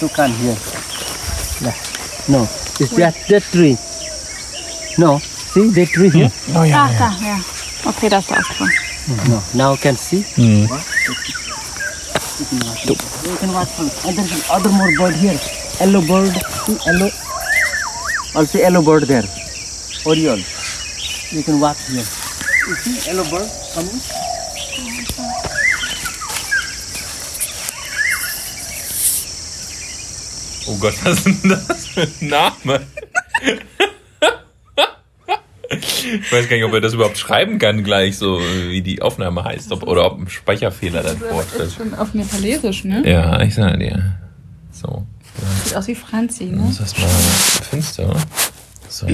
Tukan here. Nah, No, it's that that tree. No, see that tree here? Oh ja, Ah, ja. Okay, da ist der Ausgang. No, now can see. Mhm. You can watch from other other more bird here. Yellow bird, see yellow. Also yellow bird there. Oriole. You can watch here. You see yellow bird coming? Oh Gott, was ist denn das für ein Name? Ich weiß gar nicht, ob er das überhaupt schreiben kann gleich, so wie die Aufnahme heißt, ob, oder ob ein Speicherfehler dann vorstellt. schon auf Nepalesisch, ne? Ja, ich sage dir. So, Sieht aus wie Franzi, ne? muss das mal finster. So.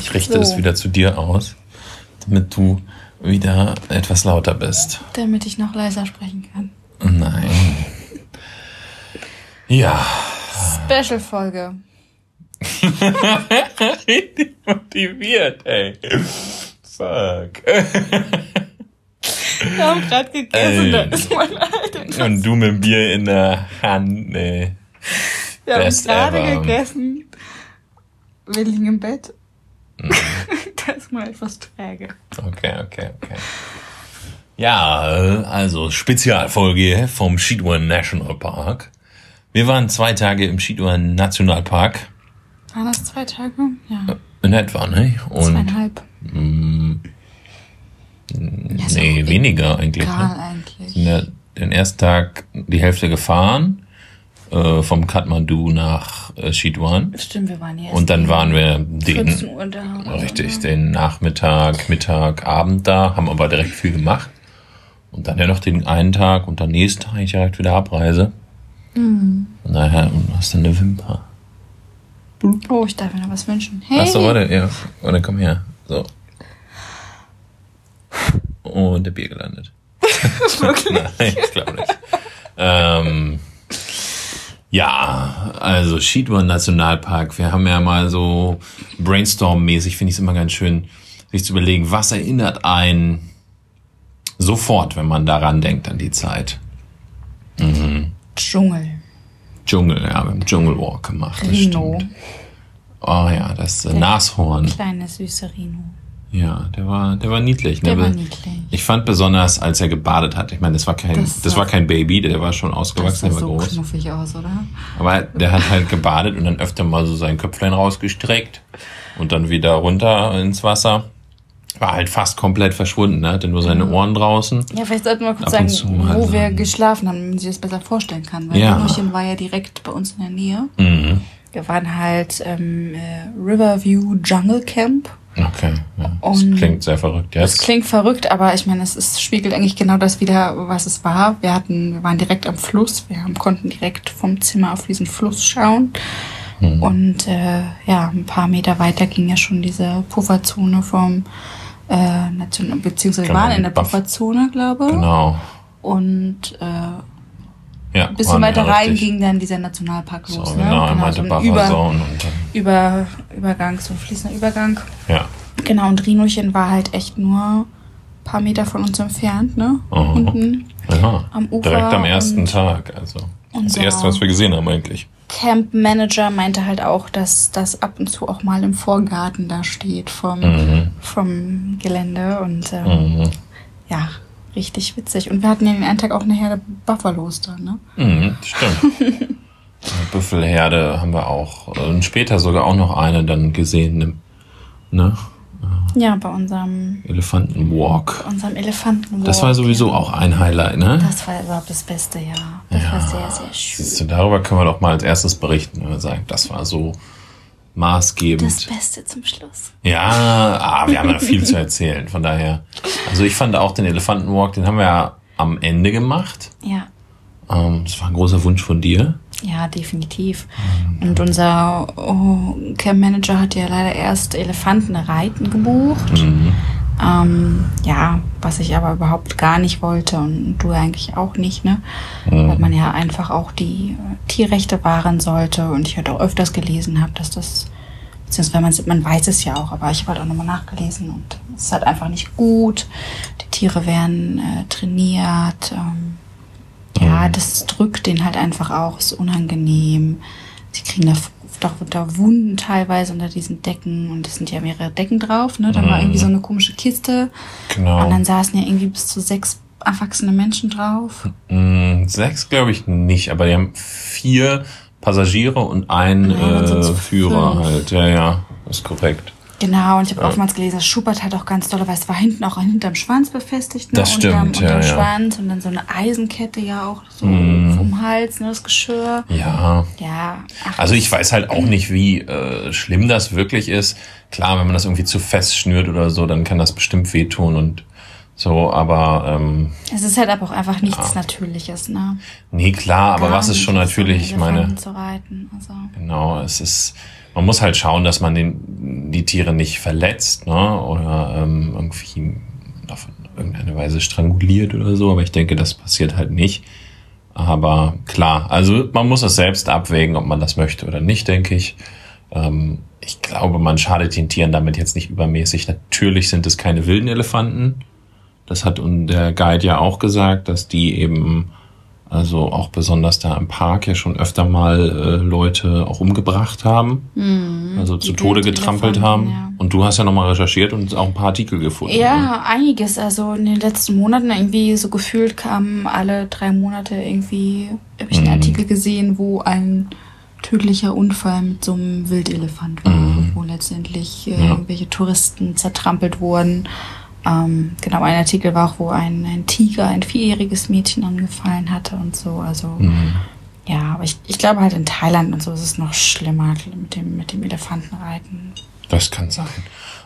Ich richte So. es wieder zu dir aus, damit du wieder etwas lauter bist. Damit ich noch leiser sprechen kann. Nein. Ja. Special-Folge. Richtig motiviert, ey. Fuck. Wir haben gerade gegessen, Ey. da ist mein Alter. Und du mit Bier in der Hand, nee. Wir haben Best gerade ever. gegessen. Wir liegen im Bett. Mhm. da ist mal etwas träge. Okay, okay, okay. Ja, also Spezialfolge vom Shidwan National Park. Wir waren zwei Tage im Shidwan Nationalpark. Waren das zwei Tage? Ja, In etwa, ne? Und zweieinhalb. ist nee, auch weniger eigentlich. Egal Ne? eigentlich. Ja den ersten Tag die Hälfte gefahren, äh, vom Kathmandu nach äh, Shidwan. Stimmt, wir waren hier. Und dann waren wir 14 den, da. richtig, so. den Nachmittag, Mittag, Abend da, haben aber direkt viel gemacht. Und dann ja noch den einen Tag und dann nächsten Tag eigentlich direkt wieder Abreise. Mhm. Von daher, du hast dann eine Wimper. Oh, ich darf mir noch was wünschen. Hey. Achso, warte, ja. Warte, komm her. So. Und der Bier gelandet. Wirklich? Nein, ich glaube nicht. ähm, ja, also Shidwan Nationalpark. Wir haben ja mal so Brainstorm-mäßig, finde ich es immer ganz schön, sich zu überlegen, was erinnert einen sofort, wenn man daran denkt, an die Zeit. Dschungel. Dschungel, ja, wir haben Dschungelwalk gemacht. das Rino. Oh ja, das äh, Nashorn. Kleine süße Rino. Ja, der war, der war niedlich. Ne? Der war niedlich. Ich fand besonders, als er gebadet hat. Ich meine, das war kein, das, Das war kein Baby, der war schon Das ausgewachsen, sah der war so groß. knuffig aus, oder? Aber der hat halt gebadet und dann öfter mal so sein Köpflein rausgestreckt und dann wieder runter ins Wasser. War halt fast komplett verschwunden, ne? hatte nur seine Ohren draußen. Ja, vielleicht sollten wir kurz sagen, wo wir sagen. geschlafen haben, damit man sich das besser vorstellen kann. Weil Ja. Rinochen war ja direkt bei uns in der Nähe. Mhm. Wir waren halt ähm, äh, Riverview Jungle Camp. Okay, ja. das Und klingt sehr verrückt. Ja, Das klingt verrückt, aber ich meine, es ist, spiegelt eigentlich genau das wieder, was es war. Wir hatten, wir waren direkt am Fluss, wir haben, konnten direkt vom Zimmer auf diesen Fluss schauen. Mhm. Und äh, ja, ein paar Meter weiter ging ja schon diese Pufferzone vom äh, beziehungsweise Genau, waren in der Pufferzone, glaube ich. genau. Und äh, Ja, ein bisschen weiter rein richtig. ging dann dieser Nationalpark So, los. genau, er ne? meinte so ein Über, Über, Übergang, so ein fließender Übergang. ja. Genau, und Rinochen war halt echt nur ein paar Meter von uns entfernt, ne? Aha. Unten Aha. am Ufer. Direkt am ersten Tag, also. Das erste, was wir gesehen haben eigentlich. Camp Manager meinte halt auch, dass das ab und zu auch mal im Vorgarten da steht vom, Mhm. vom Gelände und ähm, Mhm. ja, richtig witzig. Und wir hatten ja den einen Tag auch eine Herde Buffalos da, ne? Mhm, stimmt. Büffelherde haben wir auch. Und später sogar auch noch eine dann gesehen. Ne? Ja, bei unserem, Elefantenwalk. unserem Elefanten. Das war sowieso auch ein Highlight, ne? Das war überhaupt das Beste, ja. Das war sehr, sehr schön. Siehst du, darüber können wir doch mal als erstes berichten und sagen, das war so maßgebend. Das Beste zum Schluss. Ja, ah, wir haben ja noch viel zu erzählen. Von daher. Also ich fand auch den Elefantenwalk, den haben wir ja am Ende gemacht. Ja. Ähm, das war ein großer Wunsch von dir. Ja, definitiv. Und unser oh, Camp Manager hat ja leider erst Elefantenreiten gebucht. Ähm, ja, was ich aber überhaupt gar nicht wollte und du eigentlich auch nicht, ne? Weil man ja einfach auch die Tierrechte wahren sollte und ich halt auch öfters gelesen habe, dass das, beziehungsweise man, man weiß es ja auch, aber ich habe halt auch nochmal nachgelesen und es ist halt einfach nicht gut. Die Tiere werden äh, trainiert. Ähm, ja, das drückt den halt einfach auch, ist unangenehm. Sie kriegen da doch da Wunden teilweise unter diesen Decken und es sind ja mehrere Decken drauf, ne? Da war irgendwie so eine komische Kiste. Genau. Und dann saßen ja irgendwie bis zu sechs erwachsene Menschen drauf. Mm, sechs glaube ich nicht, aber die haben vier Passagiere und einen Ja, äh, Führer fünf. halt. Ja, ja, ist korrekt. Genau, und ich habe oftmals gelesen, das Schubert halt auch ganz doll, weil es war hinten auch hinterm Schwanz befestigt, ne? Das unterm, stimmt, ja, unterm ja. Schwanz und dann so eine Eisenkette ja auch so Mhm. vom Hals, ne, das Geschirr. Ja. Ja. Ach, Also ich weiß halt auch nicht, wie äh, schlimm das wirklich ist. Klar, wenn man das irgendwie zu fest schnürt oder so, dann kann das bestimmt wehtun und so, aber ähm, es ist halt aber auch einfach nichts Natürliches, ne? nee, klar, aber Gar was ist schon natürlich, ich meine, zu reiten, also. Genau, es ist, man muss halt schauen, dass man den, die Tiere nicht verletzt, ne? Oder ähm, irgendwie auf irgendeine Weise stranguliert oder so, aber ich denke, das passiert halt nicht. Aber klar, also man muss es selbst abwägen, ob man das möchte oder nicht, denke ich. Ähm, ich glaube, man schadet den Tieren damit jetzt nicht übermäßig. Natürlich sind es keine wilden Elefanten. Das hat der Guide ja auch gesagt, dass die eben, also auch besonders da im Park ja schon öfter mal äh, Leute auch umgebracht haben. also zu Tode getrampelt haben. ja. Und du hast ja nochmal recherchiert und auch ein paar Artikel gefunden. ne? Ja, einiges. Also in den letzten Monaten irgendwie so gefühlt kamen alle drei Monate irgendwie, habe ich einen Mhm. Artikel gesehen, wo ein tödlicher Unfall mit so einem Wildelefant war, wo letztendlich äh, Mhm. Ja. irgendwelche Touristen zertrampelt wurden. Ähm, genau, ein Artikel war auch, wo ein, ein Tiger ein vierjähriges Mädchen angefallen hatte und so. Also Mhm. ja, aber ich, ich glaube halt in Thailand und so ist es noch schlimmer mit dem, mit dem Elefantenreiten. Das kann sein.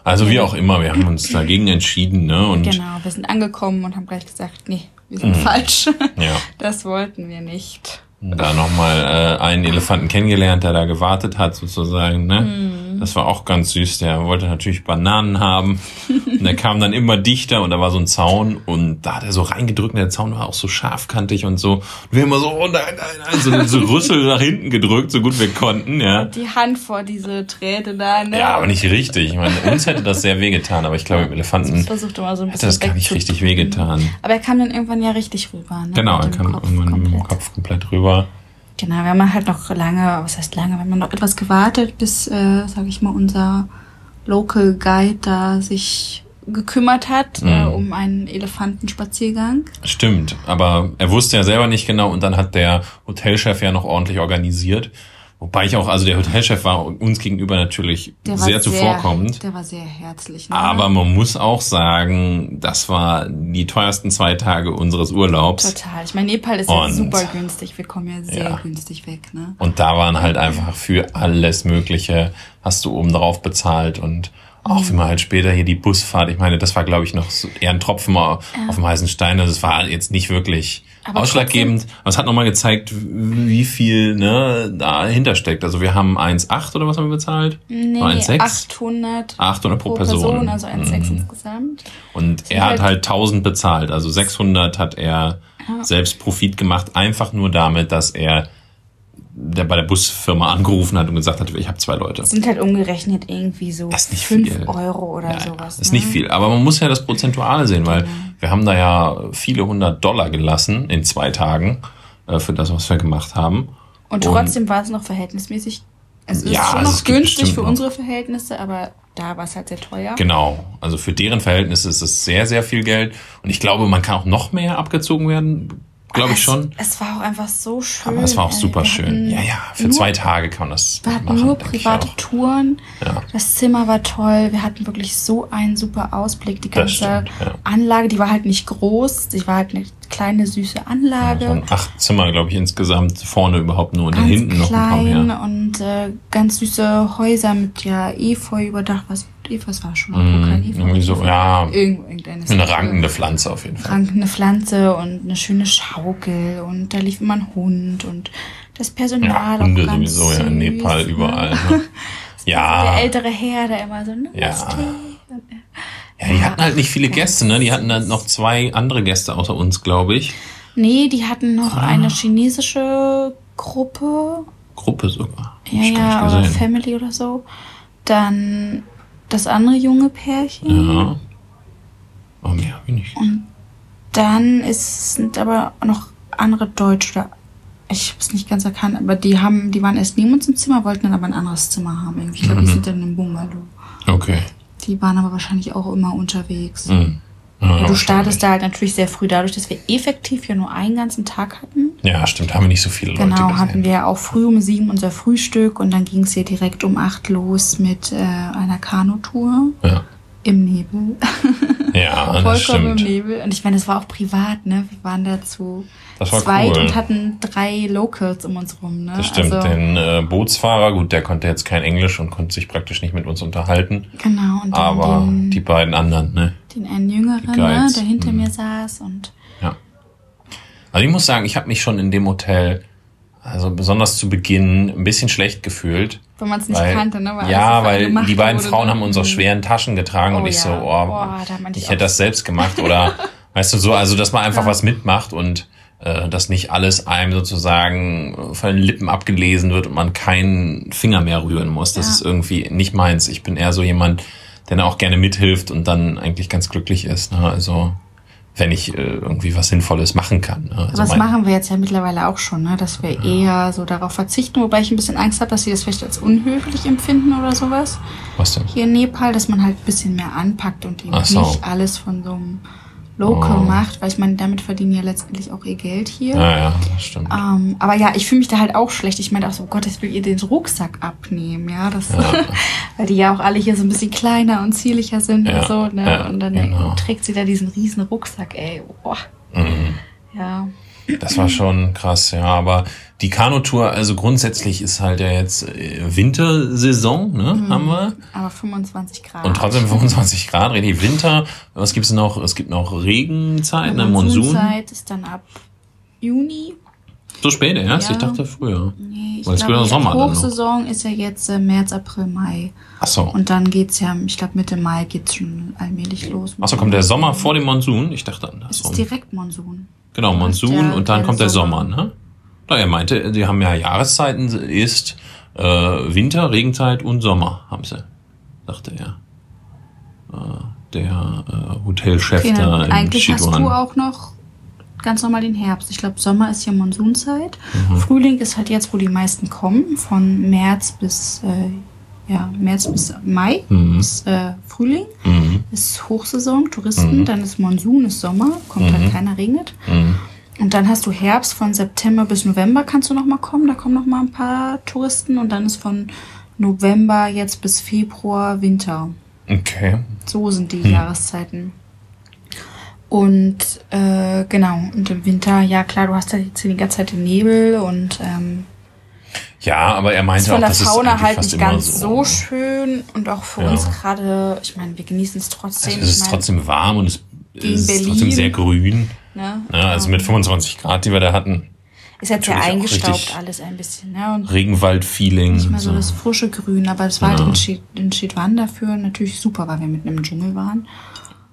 Also wie auch immer, wir haben uns dagegen entschieden, ne? Und Genau, wir sind angekommen und haben gleich gesagt, nee, wir sind falsch. Mhm. ja. Das wollten wir nicht. da nochmal äh, einen Elefanten kennengelernt, der da gewartet hat, sozusagen. Ne? Mhm. Das war auch ganz süß. Der wollte natürlich Bananen haben. und der kam dann immer dichter und da war so ein Zaun und da hat er so reingedrückt und der Zaun war auch so scharfkantig und so. Und wir immer so, oh nein, nein, nein, so, so Rüssel nach hinten gedrückt, so gut wir konnten, ja. Die Hand vor diese Träne da, ne? Ja, aber nicht richtig. Ich meine, uns hätte das sehr wehgetan, aber ich glaube, Ich Elefanten versuchte mal so ein hätte das gar nicht richtig wehgetan. Aber er kam dann irgendwann ja richtig rüber, ne? Genau, er kam Kopf irgendwann mit dem komplett. Kopf komplett rüber. Genau, wir haben halt noch lange, was heißt lange, wir haben noch etwas gewartet, bis, äh, sag ich mal, unser Local Guide da sich gekümmert hat äh, Mhm. um einen Elefantenspaziergang. Stimmt, aber er wusste ja selber nicht genau und dann hat der Hotelchef ja noch ordentlich organisiert. Wobei ich auch, also der Hotelchef war uns gegenüber natürlich war sehr zuvorkommend. Der war sehr herzlich. Ne? Aber man muss auch sagen, das war die teuersten zwei Tage unseres Urlaubs. Total. Ich meine, Nepal ist ja super günstig. Wir kommen ja sehr Ja. günstig weg, ne? Und da waren halt einfach für alles Mögliche, hast du oben drauf bezahlt und auch wenn man halt später hier die Busfahrt, ich meine, das war glaube ich noch eher ein Tropfen auf dem heißen Stein, also es war jetzt nicht wirklich Aber ausschlaggebend, aber es hat nochmal gezeigt, wie viel ne, dahinter steckt. Also wir haben 1,8 oder was haben wir bezahlt? Nee, Oder 1,6? 800, 800 pro Person. also 1,6 Mhm. insgesamt. Und er halt- hat halt 1000 bezahlt, also 600 hat er selbst Profit gemacht, einfach nur damit, dass er der bei der Busfirma angerufen hat und gesagt hat, ich habe zwei Leute. Sind halt umgerechnet irgendwie so Das ist nicht 5 viel. Euro oder Ja, sowas. ist ne? nicht viel, aber man muss ja das prozentual sehen, weil Genau. wir haben da ja viele hundert Dollar gelassen in zwei Tagen äh, für das, was wir gemacht haben. Und trotzdem war es noch verhältnismäßig. Es ist Ja, schon also noch es günstig für unsere Verhältnisse, aber da war es halt sehr teuer. Genau, also für deren Verhältnisse ist es sehr, sehr viel Geld und ich glaube, man kann auch noch mehr abgezogen werden, glaube ich schon. Es war auch einfach so schön. Aber es war auch ey. super schön. Ja, ja, für nur, zwei Tage kann man das Wir hatten machen. nur private. Touren. Ja. Das Zimmer war toll. Wir hatten wirklich so einen super Ausblick. Die ganze stimmt, ja. Anlage, die war halt nicht groß. Die war halt eine kleine, süße Anlage. Ein acht Zimmer, glaube ich, insgesamt. Vorne überhaupt nur und hinten noch ein paar klein mehr. und äh, ganz süße Häuser mit ja Efeu überdacht. Was Efeu was war schon mal Efeu. irgendwie so, ja. Irgendeine Eine rankende Pflanze auf jeden Fall. rankende Pflanze und eine schöne Schaukel und da lief immer ein Hund und das Personal Ja, Hunde sowieso, ja, in süß, Nepal ne? überall. Ne? Der Ja, ältere Herr, der immer so, Namaste. Ja. ja, die hatten halt nicht viele Gäste, ne? Die hatten dann noch zwei andere Gäste außer uns, glaube ich. Nee, die hatten noch Ah. eine chinesische Gruppe. Gruppe sogar. Ja, ja. Family oder so. Dann das andere junge Pärchen. Ja. Oh, mehr hab ich nicht. Dann ist, sind aber noch andere Deutsche oder ich habe es nicht ganz erkannt, aber die haben, die waren erst neben uns im Zimmer, wollten dann aber ein anderes Zimmer haben. Irgendwie. Ich glaube, die sind dann im Bungalow. Okay. Die waren aber wahrscheinlich auch immer unterwegs. Mhm. Ja, Und du startest da halt natürlich sehr früh, dadurch, dass wir effektiv ja nur einen ganzen Tag hatten. Ja, stimmt, haben wir nicht so viele Leute Genau, hatten wir auch früh um sieben unser Frühstück und dann ging es hier direkt um acht los mit äh, einer Kanutour Ja, im Nebel. ja das Vollkommen im stimmt. Nebel. Und ich meine, das war auch privat, ne? Wir waren da zu Das war zweit cool. und hatten drei Locals um uns rum, ne? Das stimmt, Also, den äh, Bootsfahrer, gut, der konnte jetzt kein Englisch und konnte sich praktisch nicht mit uns unterhalten. genau, und Aber den, die beiden anderen, ne? Den einen Jüngeren, ne, der hinter mhm. mir saß und Ja. Also ich muss sagen, ich habe mich schon in dem Hotel, also besonders zu Beginn, ein bisschen schlecht gefühlt. wenn man es nicht Weil, kannte, ne? Weil ja, weil die beiden Frauen haben unsere Mhm. schweren Taschen getragen und Oh ich so, ja. oh, Boah, ich ich hätte das selbst gemacht oder weißt du so, also dass man einfach Ja. was mitmacht und äh, dass nicht alles einem sozusagen von den Lippen abgelesen wird und man keinen Finger mehr rühren muss. Das Ja. ist irgendwie nicht meins. Ich bin eher so jemand, der dann auch gerne mithilft und dann eigentlich ganz glücklich ist. Ne? Also wenn ich äh, irgendwie was Sinnvolles machen kann. Ne? Also das machen wir jetzt ja mittlerweile auch schon, ne? dass wir eher so darauf verzichten, wobei ich ein bisschen Angst habe, dass sie das vielleicht als unhöflich empfinden oder sowas. was denn? Hier in Nepal, dass man halt ein bisschen mehr anpackt und eben so. nicht alles von so einem Local Oh. macht, weil ich meine, damit verdienen ja letztendlich auch ihr Geld hier. Ja, ja, das stimmt. Ähm, aber ja, ich fühle mich da halt auch schlecht. Ich meine auch so, oh Gott, ich will ihr den Rucksack abnehmen, ja. Das, weil die ja auch alle hier so ein bisschen kleiner und zierlicher sind Ja, und so, ne? ja, und dann genau. trägt sie da diesen riesen Rucksack, ey. Boah. Mhm. Ja. Das war schon krass, ja. Aber die Kanutour, also grundsätzlich ist halt ja jetzt äh, Wintersaison, ne, Mhm. haben wir. Aber 25 Grad. Und trotzdem 25 Grad, richtig Winter. Was gibt's noch? Es gibt noch Regenzeit, ne, Die Monsun. Monsunzeit ist dann ab Juni. So spät erst? Ja. Ich dachte früher. Nee, ich Weil es glaube, Sommer dann noch. Hochsaison ist ja jetzt äh, März, April, Mai. Ach so. Und dann geht's ja, ich glaube Mitte Mai geht's schon allmählich los. Ach so, kommt der Sommer vor dem Monsun? Ich dachte Es andersrum. ist direkt Monsun. Genau, Monsun der- und dann der kommt der Sommer. Sommer, ne? Na, er meinte, die haben ja Jahreszeiten, ist äh, Winter, Regenzeit und Sommer, haben sie, dachte er. Äh, der äh, Hotelchef Okay, da in eigentlich hast Sichuan. du auch noch ganz normal den Herbst. Ich glaube, Sommer ist ja Monsunzeit. Mhm. Frühling ist halt jetzt, wo die meisten kommen, von März bis äh, ja, März bis Mai Mhm. ist äh, Frühling, Mhm, ist Hochsaison, Touristen, dann ist Monsun, ist Sommer, kommt Mhm. halt keiner, regnet. Und dann hast du Herbst von September bis November kannst du noch mal kommen, da kommen noch mal ein paar Touristen und dann ist von November jetzt bis Februar Winter. Okay. So sind die Hm. Jahreszeiten. Und äh, genau, und im Winter, ja klar, du hast ja jetzt die ganze Zeit den Nebel und ähm, Ja, aber er meinte von auch, der das ist Fauna halt nicht ganz so. so schön und auch für Ja. uns gerade, ich meine, wir genießen es trotzdem. Also es ist ich mein, trotzdem warm und es ist Berlin. trotzdem sehr grün. Ne, Ja, also ähm, mit 25 Grad, die wir da hatten. ist jetzt ja eingestaubt alles ein bisschen, ne? Regenwald-Feeling. nicht mehr so so. das frische Grün, aber es war halt Ja. in, Chi- in Chitwan dafür natürlich super, weil wir mitten im Dschungel waren.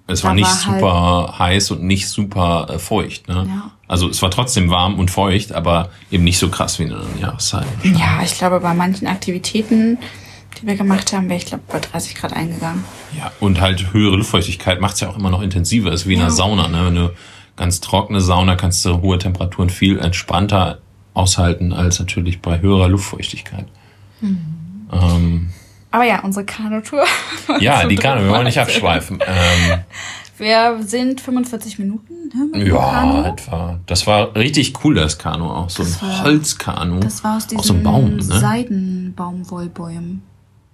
Es Da war nicht war halt- super heiß und nicht super äh, feucht. Ne? Ja. Also es war trotzdem warm und feucht, aber eben nicht so krass wie in anderen Jahreszeiten. Ja, ich glaube, bei manchen Aktivitäten, die wir gemacht haben, wäre ich glaube bei 30 Grad eingegangen. Ja, und halt höhere Luftfeuchtigkeit macht es ja auch immer noch intensiver. Ist wie in einer Ja. Sauna. Ne? Wenn du ganz trockene Sauna kannst du hohe Temperaturen viel entspannter aushalten als natürlich bei höherer Luftfeuchtigkeit. Mhm. Ähm, Aber ja, unsere Kanutour. ja, die Kanu, wir wollen nicht abschweifen. Ähm, Wir sind 45 Minuten ne, ja, etwa. Das war richtig cool, das Kanu auch. So Das ein war- Holzkanu. Das war aus Aus so einem Baum, ne? Seidenbaumwollbäumen.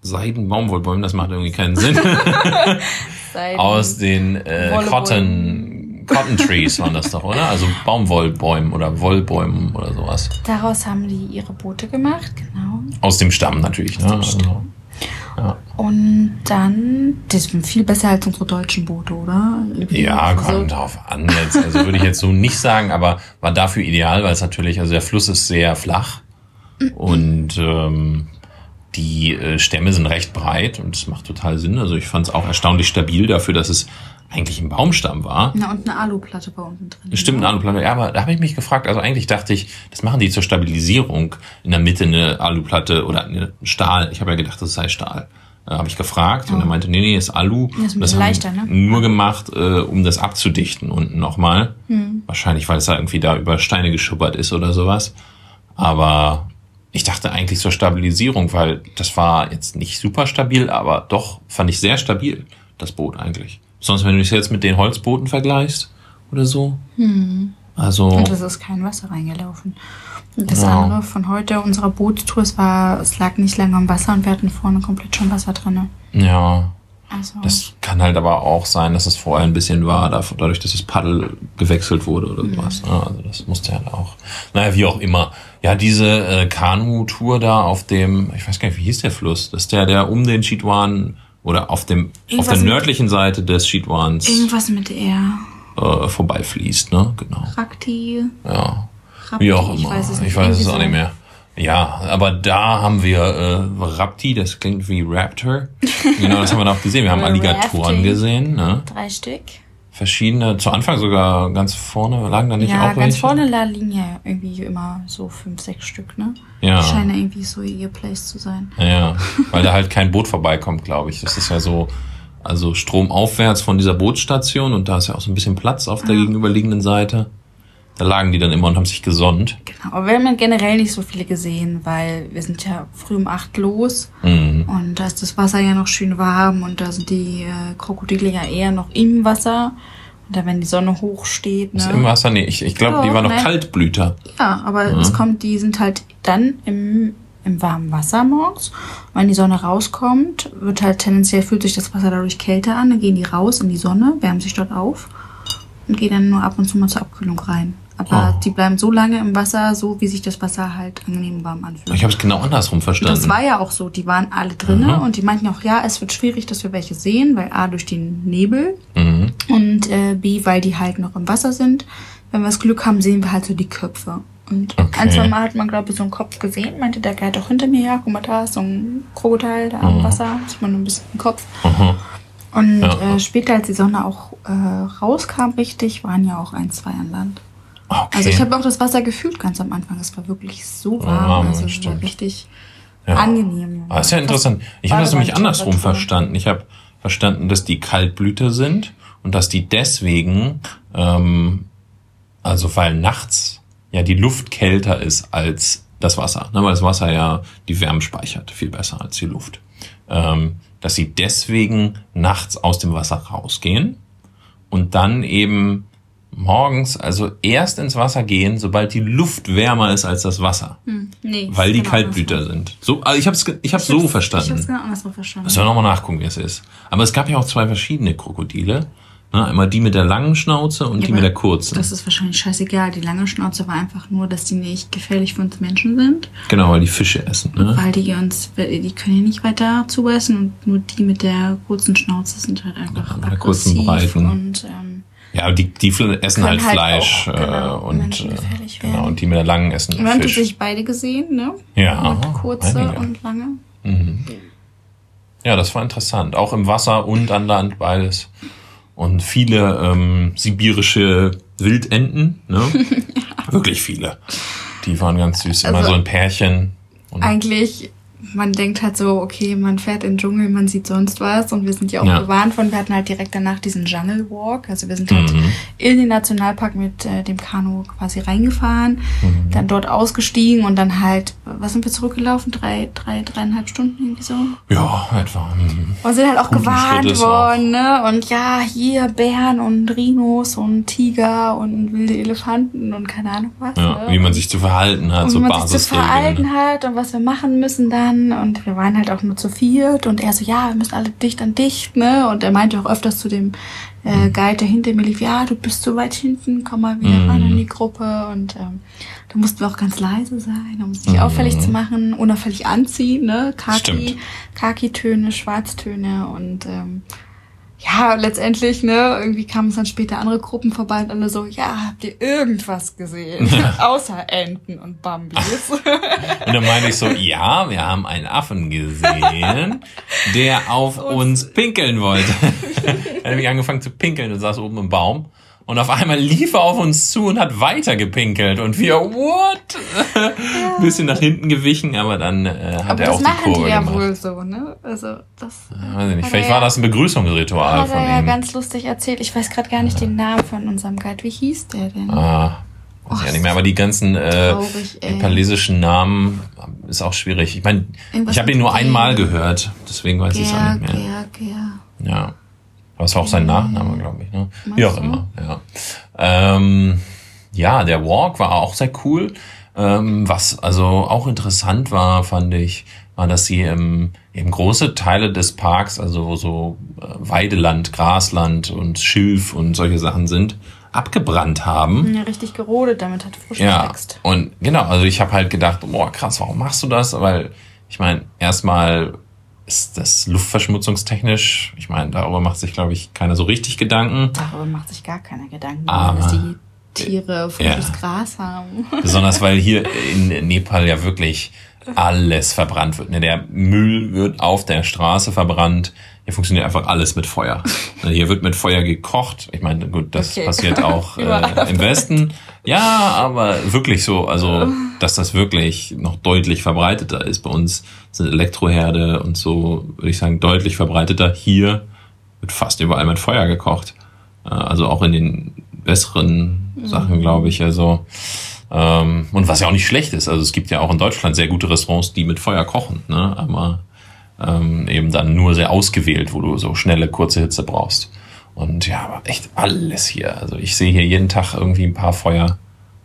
Seidenbaumwollbäumen, das macht irgendwie keinen Sinn. Aus den äh. Cotton, Cotton Trees waren das doch, oder? Also Baumwollbäumen oder Wollbäumen oder sowas. Daraus haben die ihre Boote gemacht, genau. Aus dem Stamm natürlich, ne? Also, ja. Und dann, das sind viel besser als unsere deutschen Boote, oder? ja, Also, kommt drauf an jetzt. Also würde ich jetzt so nicht sagen, aber war dafür ideal, weil es natürlich, also der Fluss ist sehr flach und ähm, die äh, Stämme sind recht breit und es macht total Sinn. Also ich fand es auch erstaunlich stabil dafür, dass es eigentlich ein Baumstamm war. Na, und eine Aluplatte bei unten drin. Stimmt, eine ne? Aluplatte. Ja, aber da habe ich mich gefragt, also eigentlich dachte ich, das machen die zur Stabilisierung in der Mitte eine Aluplatte oder eine Stahl. Ich habe ja gedacht, das sei Stahl. Äh, Habe ich gefragt und er meinte, nee, nee, ist Alu. Das ist ein das haben leichter, ne? Nur gemacht, äh, um das abzudichten unten nochmal. Hm. Wahrscheinlich, weil es da irgendwie da über Steine geschuppert ist oder sowas. Aber ich dachte eigentlich zur Stabilisierung, weil das war jetzt nicht super stabil, aber doch fand ich sehr stabil, das Boot eigentlich. Sonst, wenn du es jetzt mit den Holzbooten vergleichst oder so. Also, Hm. Und es ist kein Wasser reingelaufen. Und das Ja. andere von heute, unserer Bootstour, es war, es lag nicht lange im Wasser und wir hatten vorne komplett schon Wasser drin. ja, Also, das kann halt aber auch sein, dass es vorher ein bisschen war, da- dadurch, dass das Paddel gewechselt wurde oder sowas. Ja, also das musste halt auch. Naja, wie auch immer. Ja, diese äh, Kanu-Tour da auf dem, ich weiß gar nicht, wie hieß der Fluss? Das ist der, der um den Chitwan oder auf dem auf Irgendwas der mit- nördlichen Seite des Chitwans irgendwas mit er. äh, vorbeifließt, ne? Genau. Rakti. Ja. Rapti, Wie auch ich immer. weiß es nicht. Ich weiß es auch nicht mehr. Ja, aber da haben wir äh, Rapti, das klingt wie Raptor. Genau, das haben wir noch gesehen. Wir haben Alligatoren gesehen, ne? Drei Stück. Verschiedene, zu Anfang sogar ganz vorne, lagen da nicht ja, auch ganz welche? vorne la liegen ja irgendwie immer so fünf, sechs Stück, ne? Ja. Die scheinen irgendwie so ihr Place zu sein. Ja, weil da halt kein Boot vorbeikommt, glaube ich. Das ist ja so, also stromaufwärts von dieser Bootsstation und da ist ja auch so ein bisschen Platz auf der gegenüberliegenden Seite. Da lagen die dann immer und haben sich gesonnt. Genau, aber wir haben ja generell nicht so viele gesehen, weil wir sind ja früh um acht los Mhm. und da ist das Wasser ja noch schön warm und da sind die äh, Krokodile ja eher noch im Wasser. Und da wenn die Sonne hoch steht, ne? Ist im Wasser, nee, ich, ich glaube, die Ja, war noch nein. Kaltblüter. Ja, aber es kommt, die sind halt dann im, im warmen Wasser morgens. Und wenn die Sonne rauskommt, wird halt tendenziell fühlt sich das Wasser dadurch kälter an, dann gehen die raus in die Sonne, wärmen sich dort auf und gehen dann nur ab und zu mal zur Abkühlung rein. Aber Oh. die bleiben so lange im Wasser, so wie sich das Wasser halt angenehm warm anfühlt. Ich habe es genau andersrum verstanden. Das war ja auch so, die waren alle drinnen und die meinten auch, ja, es wird schwierig, dass wir welche sehen, weil A durch den Nebel mhm. und äh, B, weil die halt noch im Wasser sind. Wenn wir das Glück haben, sehen wir halt so die Köpfe. Und Okay. ein, zwei Mal hat man, glaube ich, so einen Kopf gesehen. Meinte der Guide auch hinter mir, ja, guck mal, da ist so ein Krokodil da im Wasser. Sieht man nur ein bisschen den Kopf. Mhm. Und Ja. äh, später, als die Sonne auch äh, rauskam, richtig, waren ja auch ein, zwei an Land. Okay. Also ich habe auch das Wasser gefühlt ganz am Anfang. Es war wirklich so warm. warm, also es war richtig Ja. angenehm. Ah, ist ja interessant. Ich habe das nämlich andersrum verstanden. Ich habe verstanden, dass die Kaltblüter sind und dass die deswegen, ähm, also weil nachts ja die Luft kälter ist als das Wasser, ne, weil das Wasser ja die Wärme speichert, viel besser als die Luft. Ähm, dass sie deswegen nachts aus dem Wasser rausgehen und dann eben morgens, also erst ins Wasser gehen, sobald die Luft wärmer ist als das Wasser. Hm, nee, Weil die genau Kaltblüter andersrum. sind. So, also ich habe es ich hab's Ich so hab's- verstanden. Ich habe es genau andersrum verstanden. Müssen wir nochmal nachgucken, wie es ist. Aber es gab ja auch zwei verschiedene Krokodile. Ne? Einmal die mit der langen Schnauze und Ja, die mit der kurzen. Das ist wahrscheinlich scheißegal. Die lange Schnauze war einfach nur, dass die nicht gefährlich für uns Menschen sind. Genau, weil die Fische essen. Ne? Weil die uns, die können ja nicht weiter zubeißen und nur die mit der kurzen Schnauze sind halt einfach mit der kurzen, aggressiv breiten. und ähm, Ja, die, die essen halt halt Fleisch auch, genau, äh, und Menschen äh, genau und die mit der langen essen wir haben tatsächlich beide gesehen, ne? Ja, Und kurze einige. und lange. Ja, das war interessant. Auch im Wasser und an Land beides. Und viele ähm, sibirische Wildenten, ne? Wirklich viele. Die waren ganz süß. Immer Also- so ein Pärchen. Und Eigentlich, man denkt halt so, okay, man fährt in den Dschungel, man sieht sonst was und wir sind ja auch Ja. gewarnt von, wir hatten halt direkt danach diesen Jungle Walk, also wir sind halt Mhm. in den Nationalpark mit äh, dem Kanu quasi reingefahren, Mhm. dann dort ausgestiegen und dann halt, was sind wir zurückgelaufen? Drei, drei, dreieinhalb Stunden irgendwie so. ja, etwa. mhm. Und sind halt auch Guten gewarnt worden, ne? Und ja, hier Bären und Rhinos und Tiger und wilde Elefanten und keine Ahnung was. Ja, ne? wie man sich zu verhalten hat, und so wie man sich zu Basisregeln. verhalten hat und was wir machen müssen dann. Und wir waren halt auch nur zu viert und er so, ja, wir müssen alle dicht an dicht, ne? Und er meinte auch öfters zu dem äh, Guide, der hinter mir lief, ja, du bist so weit hinten, komm mal wieder Mhm. ran in die Gruppe. Und ähm, da mussten wir auch ganz leise sein, um uns nicht Mhm. auffällig zu machen, unauffällig anziehen, ne? Kaki. Kaki-Töne, Schwarztöne und ähm, ja, letztendlich, ne, irgendwie kamen es dann später andere Gruppen vorbei und alle so, ja, habt ihr irgendwas gesehen? Außer Enten und Bambis. Und dann meine ich so, ja, wir haben einen Affen gesehen, der auf uns pinkeln wollte. er hat nämlich angefangen zu pinkeln und saß oben im Baum. Und auf einmal lief er auf uns zu und hat weiter gepinkelt. Und wir, what? Ein bisschen nach hinten gewichen, aber dann äh, hat Aber er auch die machen Kurve die ja gemacht. wohl so, ne? Also das Weiß ich nicht. Hat Vielleicht war ja- das ein Begrüßungsritual hat von er ja ihm. ganz lustig erzählt. Ich weiß gerade gar nicht den Namen von unserem Guide. Wie hieß der denn? Ah, weiß ich ja nicht mehr. Aber die ganzen äh, Traurig, nepalesischen Namen ist auch schwierig. Ich meine, ich habe ihn nur einmal gehört, deswegen weiß ich es auch nicht mehr. Ger, Ger. Ja. Es war auch sein Nachname, glaube ich. Ne? Meinst Wie auch du? immer. Ja. Ähm, ja, der Walk war auch sehr cool. Ähm, was also auch interessant war, fand ich, war, dass sie ähm, eben große Teile des Parks, also so äh, Weideland, Grasland und Schilf und solche Sachen sind, abgebrannt haben. Ja, richtig gerodet, damit hat frisch Ja, gewächst. und genau, also ich habe halt gedacht, boah, krass, warum machst du das? Weil ich meine, erstmal ist das luftverschmutzungstechnisch, ich meine, darüber macht sich, glaube ich, keiner so richtig Gedanken. Darüber macht sich gar keine Gedanken, Aber- dass die Tiere frisches Ja. Gras haben. Besonders weil hier in Nepal ja wirklich alles verbrannt wird. Ne, Der Müll wird auf der Straße verbrannt. Hier funktioniert einfach alles mit Feuer. Ne, Hier wird mit Feuer gekocht. Ich meine, gut, das Okay. passiert auch äh, im Westen. Ja, aber wirklich so, also dass das wirklich noch deutlich verbreiteter ist. Bei uns sind Elektroherde und so, würde ich sagen, deutlich verbreiteter. Hier wird fast überall mit Feuer gekocht. Äh, Also auch in den besseren Sachen, glaube ich. Also ähm, und was ja auch nicht schlecht ist. Also es gibt ja auch in Deutschland sehr gute Restaurants, die mit Feuer kochen, ne? Aber ähm, eben dann nur sehr ausgewählt, wo du so schnelle, kurze Hitze brauchst. Und ja, aber echt alles hier. Also ich sehe hier jeden Tag irgendwie ein paar Feuer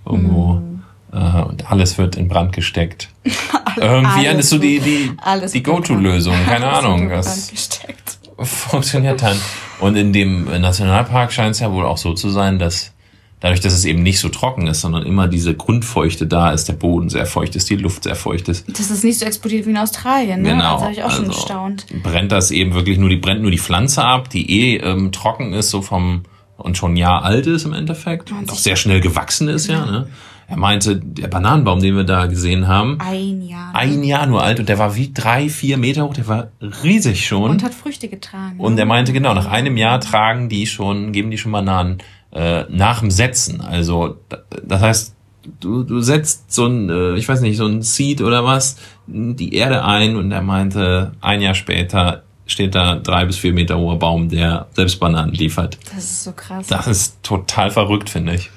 irgendwo. Äh, und alles wird in Brand gesteckt. irgendwie alles ist so die, die, die Go-To-Lösung. Keine alles Ahnung. Das, gesteckt. funktioniert dann. Und in dem Nationalpark scheint es ja wohl auch so zu sein, dass dadurch, dass es eben nicht so trocken ist, sondern immer diese Grundfeuchte da ist, der Boden sehr feucht ist, die Luft sehr feucht ist, Das ist nicht so explodiert wie in Australien, ne? Genau. Das habe ich auch schon also gestaunt. Brennt das eben wirklich nur die, brennt nur die Pflanze ab, die eh ähm, trocken ist, so vom, und schon ein Jahr alt ist im Endeffekt. Und auch sehr schnell gewachsen ist, ja. Ne? Er meinte, der Bananenbaum, den wir da gesehen haben, Ein Jahr. ein Jahr nur alt und der war wie drei, vier Meter hoch, der war riesig schon. Und hat Früchte getragen. Und er meinte, genau, nach einem Jahr tragen die schon, geben die schon Bananen äh, nach dem Setzen. Also, da- das heißt, du, du setzt so ein, äh, ich weiß nicht, so ein Seed oder was, die Erde ein und er meinte, ein Jahr später steht da drei bis vier Meter hoher Baum, der selbst Bananen liefert. Das ist so krass. Das ist total verrückt, finde ich.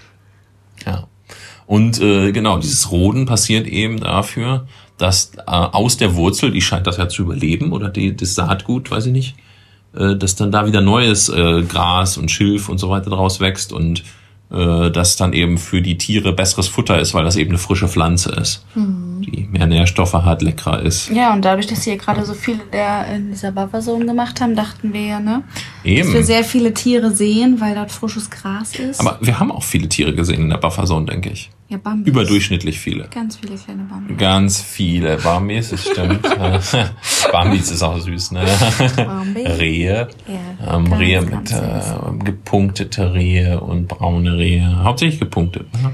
Ja. Und äh, genau, dieses Roden passiert eben dafür, dass äh, aus der Wurzel, die scheint das ja zu überleben, oder die, das Saatgut, weiß ich nicht, äh, dass dann da wieder neues äh, Gras und Schilf und so weiter draus wächst und äh, das dann eben für die Tiere besseres Futter ist, weil das eben eine frische Pflanze ist, die mehr Nährstoffe hat, leckerer ist. Ja, und dadurch, dass hier gerade so viele der in dieser Bufferzone gemacht haben, dachten wir ja, ne? Dass wir Eben. sehr viele Tiere sehen, weil dort frisches Gras ist. Aber wir haben auch viele Tiere gesehen in der Bufferzone, denke ich. Ja, Bambis. Überdurchschnittlich viele. Ganz viele kleine Bambis. Ganz viele Bambis, das stimmt. Bambis ist auch süß, ne? Bambi. Rehe. Ja, Ähm, Rehe mit äh, gepunktete Rehe und braune Rehe. Hauptsächlich gepunktet. Ne?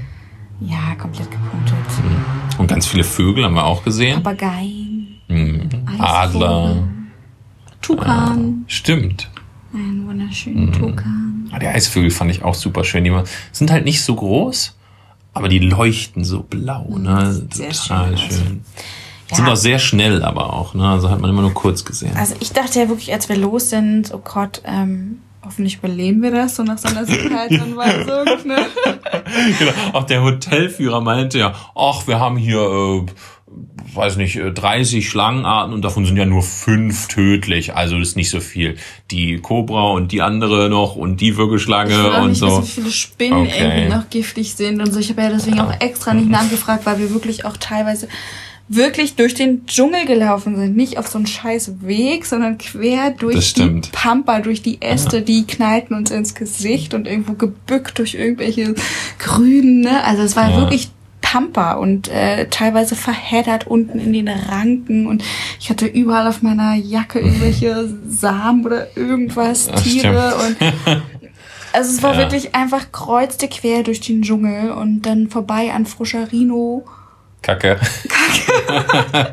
Ja, komplett gepunktet. Und ganz viele Vögel haben wir auch gesehen. Papageien, Mhm. Adler. Tukan. Stimmt. Einen wunderschönen Mhm. Tukan. Ah, Die Eisvögel fand ich auch super schön. Die sind halt nicht so groß, aber die leuchten so blau. Ne? Sehr Total schön schön. Ja. Sind auch sehr schnell, aber auch. Ne? Also hat man immer nur kurz gesehen. Also ich dachte ja wirklich, als wir los sind, oh Gott, ähm, hoffentlich überleben wir das, so nach so einer Sicherheitsanweisung. ne? genau. Auch der Hotelführer meinte ja, ach, wir haben hier, äh, weiß nicht, äh, 30 Schlangenarten und davon sind ja nur fünf tödlich. Also das ist nicht so viel. Die Cobra und die andere noch und die Ich Würgeschlange und nicht so. wissen, wie viele Spinnen Okay. irgendwie noch giftig sind und so. Ich habe ja deswegen auch extra nicht nachgefragt, weil wir wirklich auch teilweise wirklich durch den Dschungel gelaufen sind. Nicht auf so einen scheiß Weg, sondern quer durch die. Pampa, durch die Äste, die knallten uns ins Gesicht und irgendwo gebückt durch irgendwelche Grünen. Ne? Also es war Ja. wirklich Pampa und äh, teilweise verheddert unten in den Ranken und ich hatte überall auf meiner Jacke irgendwelche Samen oder irgendwas, Das Tiere und also es war Ja. wirklich einfach kreuzte quer durch den Dschungel und dann vorbei an frischer Rhino. Kacke.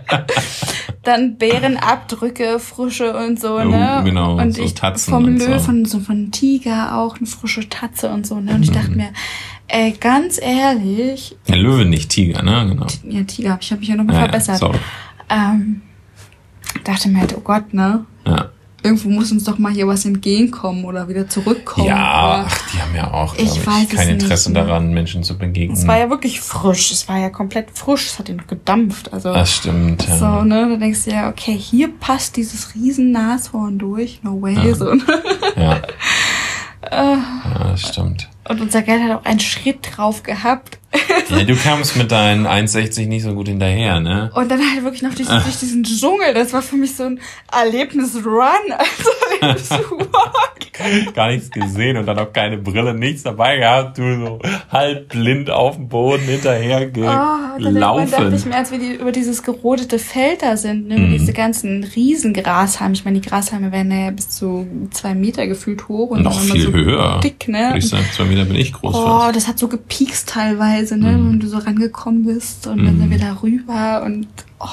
dann Bärenabdrücke, frische und so, Oh, ne? genau, Und so ich Tatzen vom und so. Löwen, so von Tiger auch, eine frische Tatze und so, ne? Und ich Mhm. dachte mir, ey, ganz ehrlich, Ja, Löwe, nicht Tiger, ne? Genau. ja, Tiger, hab ich habe mich ja nochmal Ja, ja, verbessert. sorry. ähm, dachte mir halt, oh Gott, ne? Ja, Irgendwo muss uns doch mal hier was entgegenkommen oder wieder zurückkommen. ja ach, die haben ja auch, Ich glaube ich, weiß es kein nicht, Interesse ne? daran, Menschen zu begegnen. Es war ja wirklich frisch. Es war ja komplett frisch. Es hat ihn gedampft. Also das stimmt, ja. so, ne? Da denkst du ja, okay, hier passt dieses riesen Nashorn durch. No way. So, ne? Ja. ja, das stimmt. Und unser Geld hat auch einen Schritt drauf gehabt. Ja, du kamst mit deinen 1,60 nicht so gut hinterher, ne? Und dann halt wirklich noch durch, durch diesen Dschungel. Das war für mich so ein Erlebnis-Run. Also. Gar nichts gesehen und dann auch keine Brille, nichts dabei gehabt, du so halb blind auf dem Boden hinterher Oh, dann irgendwann dachte ich gelaufen. mir, als wir die, über dieses gerodete Feld da sind, ne, Mhm. diese ganzen Riesengrashalme. Ich meine, die Grashalme werden ja bis zu zwei Meter gefühlt hoch und Noch viel so höher. dick, ne? Würde ich sagen, zwei Meter bin ich groß Oh, fast. das hat so gepiekst teilweise, ne, Mhm. wenn du so rangekommen bist und dann sind wir da rüber und oh,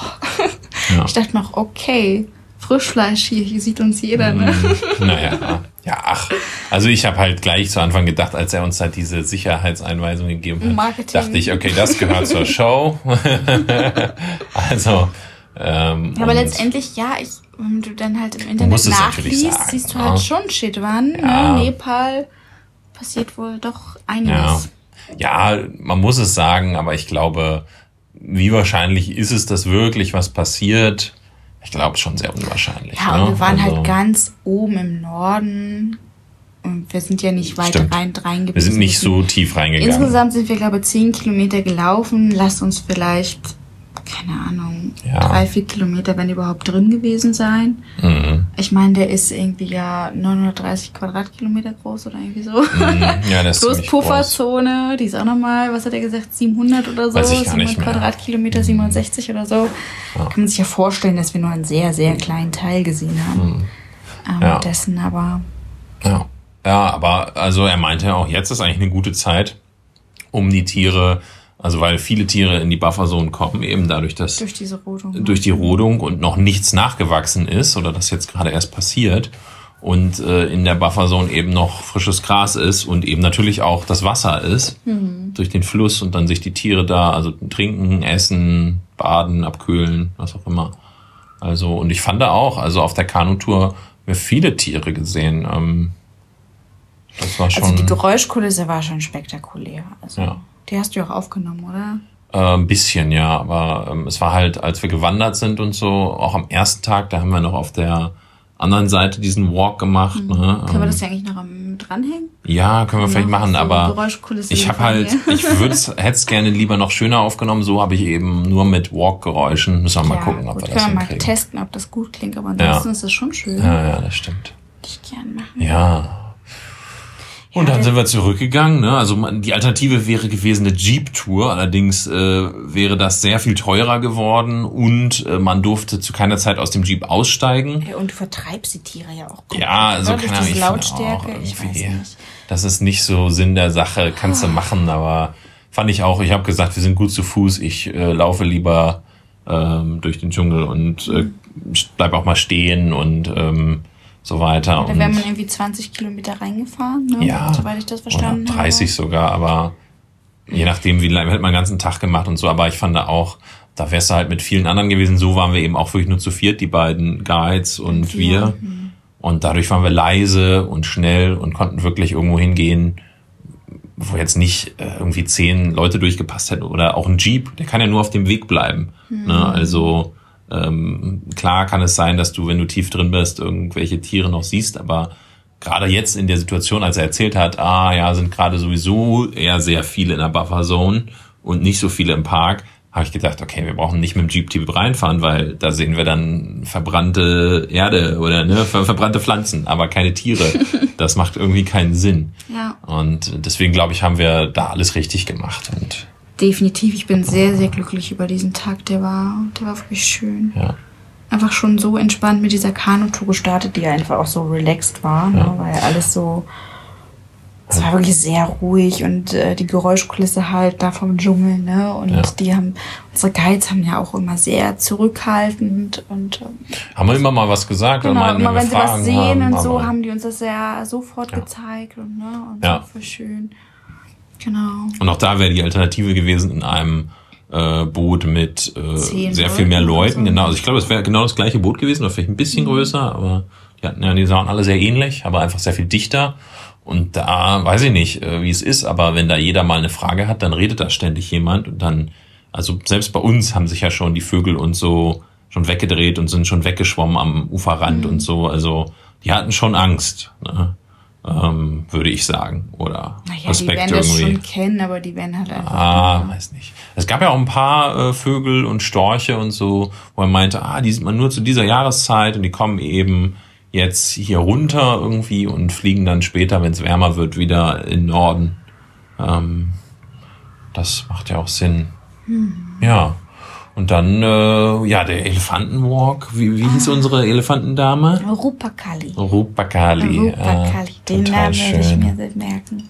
Ja. ich dachte noch, okay, Frischfleisch hier, hier sieht uns jeder, ne? Mhm. Naja, ja, ach. Also ich habe halt gleich zu Anfang gedacht, als er uns halt diese Sicherheitseinweisung gegeben hat, Marketing. dachte ich, okay, das gehört zur Show. also, ähm, Ja, aber letztendlich, ja, ich, wenn du dann halt im Internet nachliest, siehst du ja. halt schon Shit, wann, Ja. ne? Nepal passiert wohl doch einiges. Ja. ja, man muss es sagen, aber ich glaube, wie wahrscheinlich ist es, dass wirklich was passiert? Ich glaube schon sehr unwahrscheinlich. Ja, ne? und wir waren Also, halt ganz oben im Norden und wir sind ja nicht weit Stimmt. rein, rein Wir sind nicht so tief reingegangen. Insgesamt sind wir, glaube ich, zehn Kilometer gelaufen. Lasst uns vielleicht, keine Ahnung, Ja. drei, vier Kilometer, wenn überhaupt drin gewesen sein. Mhm. Ich meine, der ist irgendwie ja 930 Quadratkilometer groß oder irgendwie so. Mhm. Ja, das ist Plus ziemlich groß. Pufferzone, die ist auch nochmal, was hat er gesagt, 700 oder so, Weiß ich gar nicht 700 mehr. Quadratkilometer, 760 oder so. Kann man sich ja vorstellen, dass wir nur einen sehr, sehr kleinen Teil gesehen haben. Ähm, Mhm. Ja. Dessen aber, Ja. ja, aber also er meinte auch, jetzt ist eigentlich eine gute Zeit, um die Tiere, also weil viele Tiere in die Bufferzone kommen, eben dadurch, dass durch diese Rodung. durch die Rodung und noch nichts nachgewachsen ist oder das jetzt gerade erst passiert und äh, in der Bufferzone eben noch frisches Gras ist und eben natürlich auch das Wasser ist durch den Fluss und dann sich die Tiere da also trinken, essen, baden, abkühlen, was auch immer. Also und ich fand da auch, also auf der Kanutour wir viele Tiere gesehen. Ähm, das war schon Also die Geräuschkulisse war schon spektakulär. Also Ja. Die hast du ja auch aufgenommen, oder? Äh, ein bisschen, ja, aber ähm, es war halt, als wir gewandert sind und so, auch am ersten Tag, da haben wir noch auf der anderen Seite diesen Walk gemacht. Ne? Können wir Ähm, das ja eigentlich noch am dranhängen? ja, können wir vielleicht noch machen, so aber ich habe halt, ich würde hätte es gerne lieber noch schöner aufgenommen. So habe ich eben nur mit Walk-Geräuschen. Müssen wir mal gucken, ob gut, wir das können wir mal hinkriegen. testen, ob das gut klingt, aber ansonsten Ja. ist das schon schön. Ja, ja, das stimmt. Würde ich gern machen. Ja. Und dann sind wir zurückgegangen. Ne? Also man- die Alternative wäre gewesen eine Jeep-Tour. Allerdings äh, wäre das sehr viel teurer geworden und äh, man durfte zu keiner Zeit aus dem Jeep aussteigen. Ja, und du vertreibst die Tiere ja auch komplett, Ja, also oder? Keine Ahnung, ich Lautstärke, auch ich weiß nicht. das ist nicht so Sinn der Sache, kannst du machen, aber fand ich auch, ich habe gesagt, wir sind gut zu Fuß, ich äh, laufe lieber ähm, durch den Dschungel und äh, bleib auch mal stehen und ähm, so weiter. Da und wäre man irgendwie 20 Kilometer reingefahren, ne? Ja, soweit ich das verstanden oder 30 sogar, aber je nachdem, wie lange, hätte man den ganzen Tag gemacht und so, aber ich fand da auch, da wärst du halt mit vielen anderen gewesen, so waren wir eben auch wirklich nur zu viert, die beiden Guides und Wir, wir. Und dadurch waren wir leise und schnell und konnten wirklich irgendwo hingehen, wo jetzt nicht äh, irgendwie zehn Leute durchgepasst hätten oder auch ein Jeep, der kann ja nur auf dem Weg bleiben. Ne? Also ähm, klar kann es sein, dass du, wenn du tief drin bist, irgendwelche Tiere noch siehst, aber gerade jetzt in der Situation, als er erzählt hat, ah ja, sind gerade sowieso eher sehr viele in der Bufferzone und nicht so viele im Park, habe ich gedacht, okay, wir brauchen nicht mit dem Jeep Jeep reinfahren, weil da sehen wir dann verbrannte Erde oder ne, ver verbrannte Pflanzen, aber keine Tiere. Das macht irgendwie keinen Sinn. Ja, Und deswegen glaube ich, haben wir da alles richtig gemacht. Und definitiv. Ich bin sehr, sehr glücklich über diesen Tag. Der war, der war wirklich schön. ja, Einfach schon so entspannt mit dieser Kanutour gestartet, die einfach auch so relaxed war, ne? weil alles so es war wirklich sehr ruhig und äh, die Geräuschkulisse halt da vom Dschungel, ne? Und Ja. die haben, unsere Guides haben ja auch immer sehr zurückhaltend und ähm, Haben wir immer mal was gesagt? genau, meinen, immer wir wenn sie was sehen haben, und so, haben die uns das ja sofort Ja. gezeigt und ne? Und Ja. so schön. Genau. Und auch da wäre die Alternative gewesen in einem äh, Boot mit äh, sehr viel mehr Leuten. so. Genau, also ich glaube, es wäre genau das gleiche Boot gewesen, oder vielleicht ein bisschen Mhm. größer, aber die hatten ja, die sahen alle sehr ähnlich, aber einfach sehr viel dichter. Und da weiß ich nicht, äh, wie es ist, aber wenn da jeder mal eine Frage hat, dann redet da ständig jemand und dann, also selbst bei uns haben sich ja schon die Vögel und so schon weggedreht und sind schon weggeschwommen am Uferrand Mhm. und so. Also die hatten schon Angst, ne? Ähm, würde ich sagen. Oder Naja, die Respekt werden das irgendwie. schon kennen, aber die werden halt einfach. Ah, weiß nicht. Es gab ja auch ein paar äh, Vögel und Storche und so, wo er meinte, ah, die sieht man nur zu dieser Jahreszeit und die kommen eben jetzt hier runter irgendwie und fliegen dann später, wenn es wärmer wird, wieder in den Norden. Ähm, das macht ja auch Sinn. Ja. Und dann, äh, ja, der Elefantenwalk. Wie, wie hieß unsere Elefantendame? Rupakali. Rupakali. Rupakali. Ah, Den Namen werde ich schön. mir merken.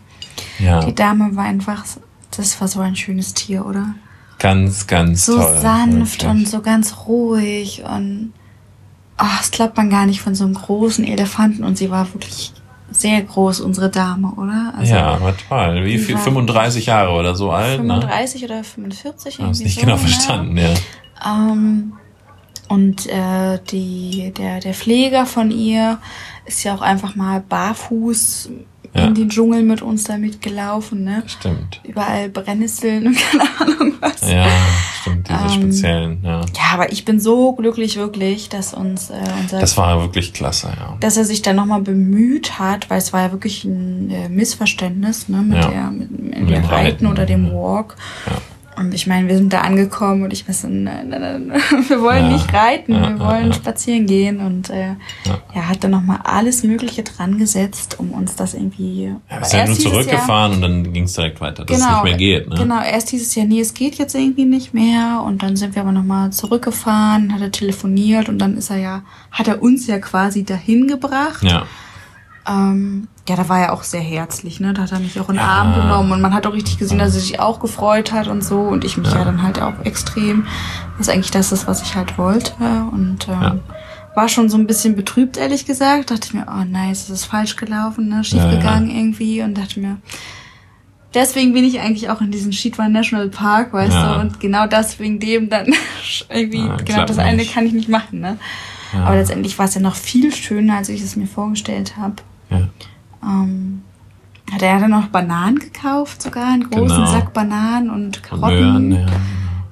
Ja, Die Dame war einfach, das war so ein schönes Tier, oder? ganz, ganz So toll. sanft wirklich. und so ganz ruhig und ach, das glaubt man gar nicht von so einem großen Elefanten und sie war wirklich sehr groß, unsere Dame, oder? Also ja, war toll. Wie viel? war 35 Jahre oder so alt, ne? 35 oder 45 Ich habe irgendwie nicht so, genau ne? verstanden, ja. Ähm, und äh, die, der, der Pfleger von ihr ist ja auch einfach mal barfuß Ja. in den Dschungel mit uns da mitgelaufen, ne? Stimmt. Überall Brennnesseln und keine Ahnung was. Ja, stimmt, diese Ähm, speziellen, ja. Ja, aber ich bin so glücklich wirklich, dass uns äh, unser Das war wirklich klasse, ja. dass er sich dann nochmal bemüht hat, weil es war ja wirklich ein äh, Missverständnis ne, mit, Ja. der, mit, mit Mit dem Reiten Reiten, oder dem. Walk. Ja. Und ich meine, wir sind da angekommen und ich weiß, nein, nein, nein, wir wollen Ja. nicht reiten, Ja, wir wollen ja. spazieren gehen. Und äh, Ja. er hat dann nochmal alles Mögliche dran gesetzt, um uns das irgendwie. Ja, wir sind ja nur zurückgefahren und dann ging es direkt weiter, dass es nicht mehr geht, ne? Genau, erst hieß es ja, nee, es geht jetzt irgendwie nicht mehr. Und dann sind wir aber nochmal zurückgefahren, hat er telefoniert und dann ist er ja, hat er uns ja quasi dahin gebracht. Ja, Ähm, ja, da war er auch sehr herzlich, ne? Da hat er mich auch in den Ja. Arm genommen und man hat auch richtig gesehen, dass er sich auch gefreut hat und so und ich mich ja, dann halt auch extrem. Was eigentlich das ist, was ich halt wollte. Und ähm, Ja. war schon so ein bisschen betrübt, ehrlich gesagt. Dachte ich mir, oh nein, es ist falsch gelaufen, ne? Schief Ja, ja. gegangen irgendwie und dachte mir, deswegen bin ich eigentlich auch in diesem Schiedwan National Park, weißt Ja. du, und genau das wegen dem dann irgendwie, Ja, genau das eine nicht. kann ich nicht machen, ne? Ja. Aber letztendlich war es ja noch viel schöner, als ich es mir vorgestellt habe. Ja. Ähm, hat er dann noch Bananen gekauft, sogar einen großen Genau. Sack Bananen und Und Karotten. Möhren, ja.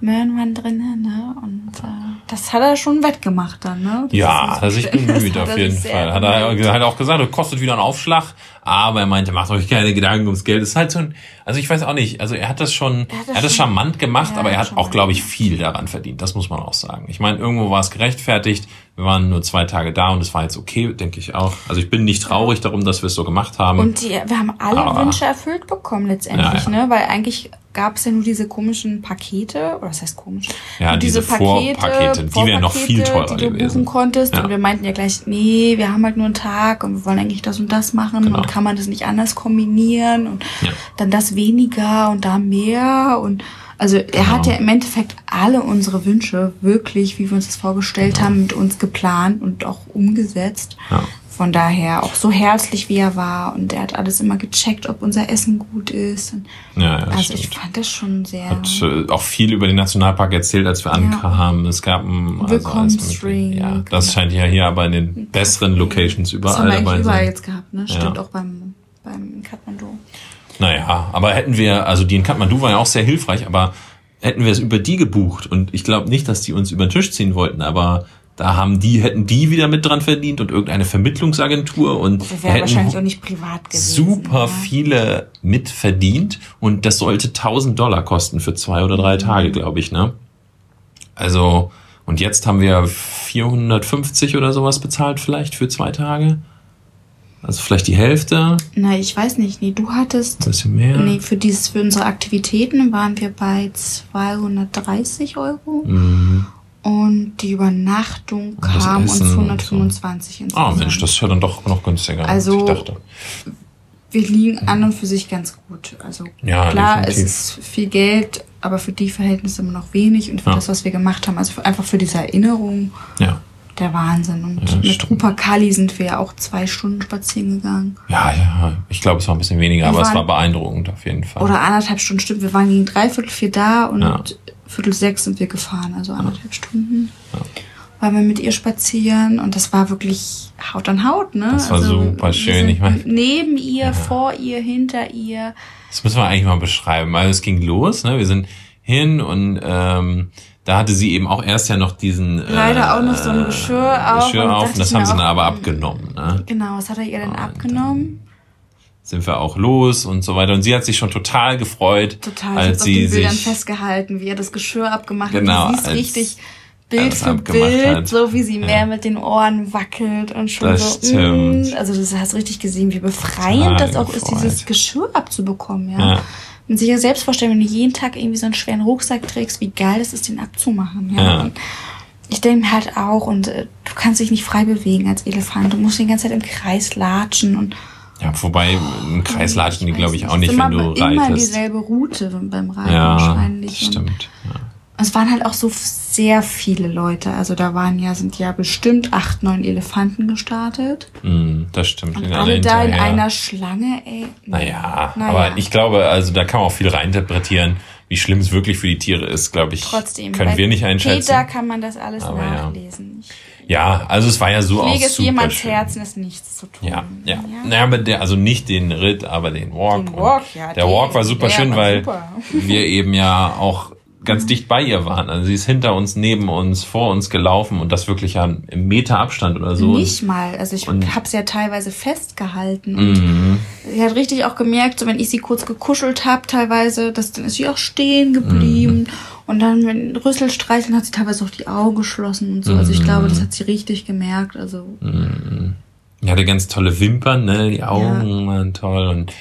Möhren waren drin, ne? Und äh, das hat er schon wettgemacht dann, ne? Das Ja, hat er sich bemüht auf jeden Fall. Hat er bemüht. hat auch gesagt, das kostet wieder einen Aufschlag, aber er meinte, macht euch keine Gedanken ums Geld. Das ist halt so ein, also ich weiß auch nicht, also er hat das schon, Er hat das er hat das charmant gemacht, Ja, aber er hat auch, glaube ich, viel daran verdient. Das muss man auch sagen. Ich meine, irgendwo war es gerechtfertigt. Wir waren nur zwei Tage da und es war jetzt okay, denke ich auch. Also ich bin nicht traurig darum, dass wir es so gemacht haben. Und die, wir haben alle Aber- Wünsche erfüllt bekommen letztendlich, Ja, ja. ne? Weil eigentlich gab es ja nur diese komischen Pakete, oder was heißt komisch? Ja, Nur diese Vorpakete, die wären noch viel teurer die du gewesen. buchen konntest. Ja. Und wir meinten ja gleich, nee, wir haben halt nur einen Tag und wir wollen eigentlich das und das machen Genau. und kann man das nicht anders kombinieren und Ja. dann das weniger und da mehr und also er Genau. hat ja im Endeffekt alle unsere Wünsche wirklich, wie wir uns das vorgestellt haben, mit uns geplant und auch umgesetzt. Genau. Ja. Von daher auch so herzlich wie er war und er hat alles immer gecheckt, ob unser Essen gut ist. Ja, ja, also ich stimmt. fand das schon sehr. hat äh, auch viel über den Nationalpark erzählt, als wir ankamen. Es gab ein also. Ja, das scheint ja hier aber in den besseren Locations das überall haben wir eigentlich dabei überall sein. jetzt gehabt, ne? Stimmt Ja. auch beim, beim Kathmandu. Naja, aber hätten wir, also die in Kathmandu war ja auch sehr hilfreich, aber hätten wir es über die gebucht und ich glaube nicht, dass die uns über den Tisch ziehen wollten, aber da haben die, hätten die wieder mit dran verdient und irgendeine Vermittlungsagentur und wären hätten wahrscheinlich auch nicht privat gewesen. super ja. viele mitverdient und das sollte 1000 Dollar kosten für zwei oder drei Tage, glaube ich, ne? Also, und jetzt haben wir 450 oder sowas bezahlt vielleicht für zwei Tage. Also vielleicht die Hälfte, Na, ich weiß nicht. Nee, du hattest. ein bisschen mehr. Nee, für dieses, für unsere Aktivitäten waren wir bei 230 Euro. Mhm. Und die Übernachtung kam uns Essen und 125 Ah, insgesamt. Mensch, das ist ja dann doch noch günstiger, Also- als ich dachte. wir liegen an und für sich ganz gut. Also Ja, klar, definitiv. es ist viel Geld, aber für die Verhältnisse immer noch wenig und für Ja. das, was wir gemacht haben, also für, einfach für diese Erinnerung, Ja. der Wahnsinn. Und Ja, mit. Rupa Kali sind wir ja auch zwei Stunden spazieren gegangen. Ja, ja. Ich glaube, es war ein bisschen weniger, Wir aber es waren- war beeindruckend auf jeden Fall. Oder anderthalb Stunden, stimmt. Wir waren gegen dreiviertel vier da und. Viertel sechs sind wir gefahren, also anderthalb Stunden. Waren wir mit ihr spazieren und das war wirklich Haut an Haut, ne? Das war also, super schön, ich mein- Neben ihr, vor ihr, hinter ihr. Das müssen wir eigentlich mal beschreiben. Also es ging los, ne? Wir sind hin und ähm, da hatte sie eben auch erst ja noch diesen äh, Leider auch noch so ein Geschirr auf Geschirr und auf und das haben sie dann aber ähm, abgenommen. Ne? Genau, was hat er ihr denn Und abgenommen? Sind wir auch los und so weiter. Und sie hat sich schon total gefreut, Total. als hab's auf sie den Bildern sich festgehalten, wie er das Geschirr abgemacht Genau, hat. Du als richtig Bild für Bild, hat. so wie sie Ja. mehr mit den Ohren wackelt und schon Das so. stimmt. Mm, also das hast du richtig gesehen, wie befreiend Total das auch ist, gefreut. dieses Geschirr abzubekommen, ja. Ja. Und sich ja selbst vorstellen, wenn du jeden Tag irgendwie so einen schweren Rucksack trägst, wie geil es ist, den abzumachen, ja. Ja. Ich denke mir halt auch, und äh, du kannst dich nicht frei bewegen als Elefant. Du musst die ganze Zeit im Kreis latschen und ja, wobei im Kreis latschen die, glaube ich, auch nicht, immer, wenn du immer reitest. dieselbe Route beim Reiten Ja, wahrscheinlich. das stimmt. Ja. es waren halt auch so sehr viele Leute. Also da waren ja, sind ja bestimmt acht, neun Elefanten gestartet. Mm, das stimmt. Und alle da in einer Schlange, ey. Naja, Naja. aber ich glaube, also da kann man auch viel reininterpretieren, wie schlimm es wirklich für die Tiere ist, glaube ich. Trotzdem. Können wir nicht einschätzen. Peter kann man das alles Aber ja. nachlesen. Ich Ja, also es war ja so auch lege es super jemands. Herzen, ist nichts zu tun. Ja, ja. Naja, aber der, also nicht den Ritt, aber den Walk. Den Walk, ja, Der den- Walk war super schön, war weil super. wir eben ja auch ganz dicht bei ihr waren. Also sie ist hinter uns, neben uns, vor uns gelaufen und das wirklich ja im Meter Abstand oder so. Nicht mal. Also ich Und- habe sie ja teilweise festgehalten. Und Mhm. sie hat richtig auch gemerkt, so wenn ich sie kurz gekuschelt habe, teilweise, dass, dann ist sie auch stehen geblieben. Mhm. Und dann, wenn Rüssel streicheln, hat sie teilweise auch die Augen geschlossen und so. Also Mhm. ich glaube, das hat sie richtig gemerkt. Also Die hatte ganz tolle Wimpern, ne? Die Augen waren toll und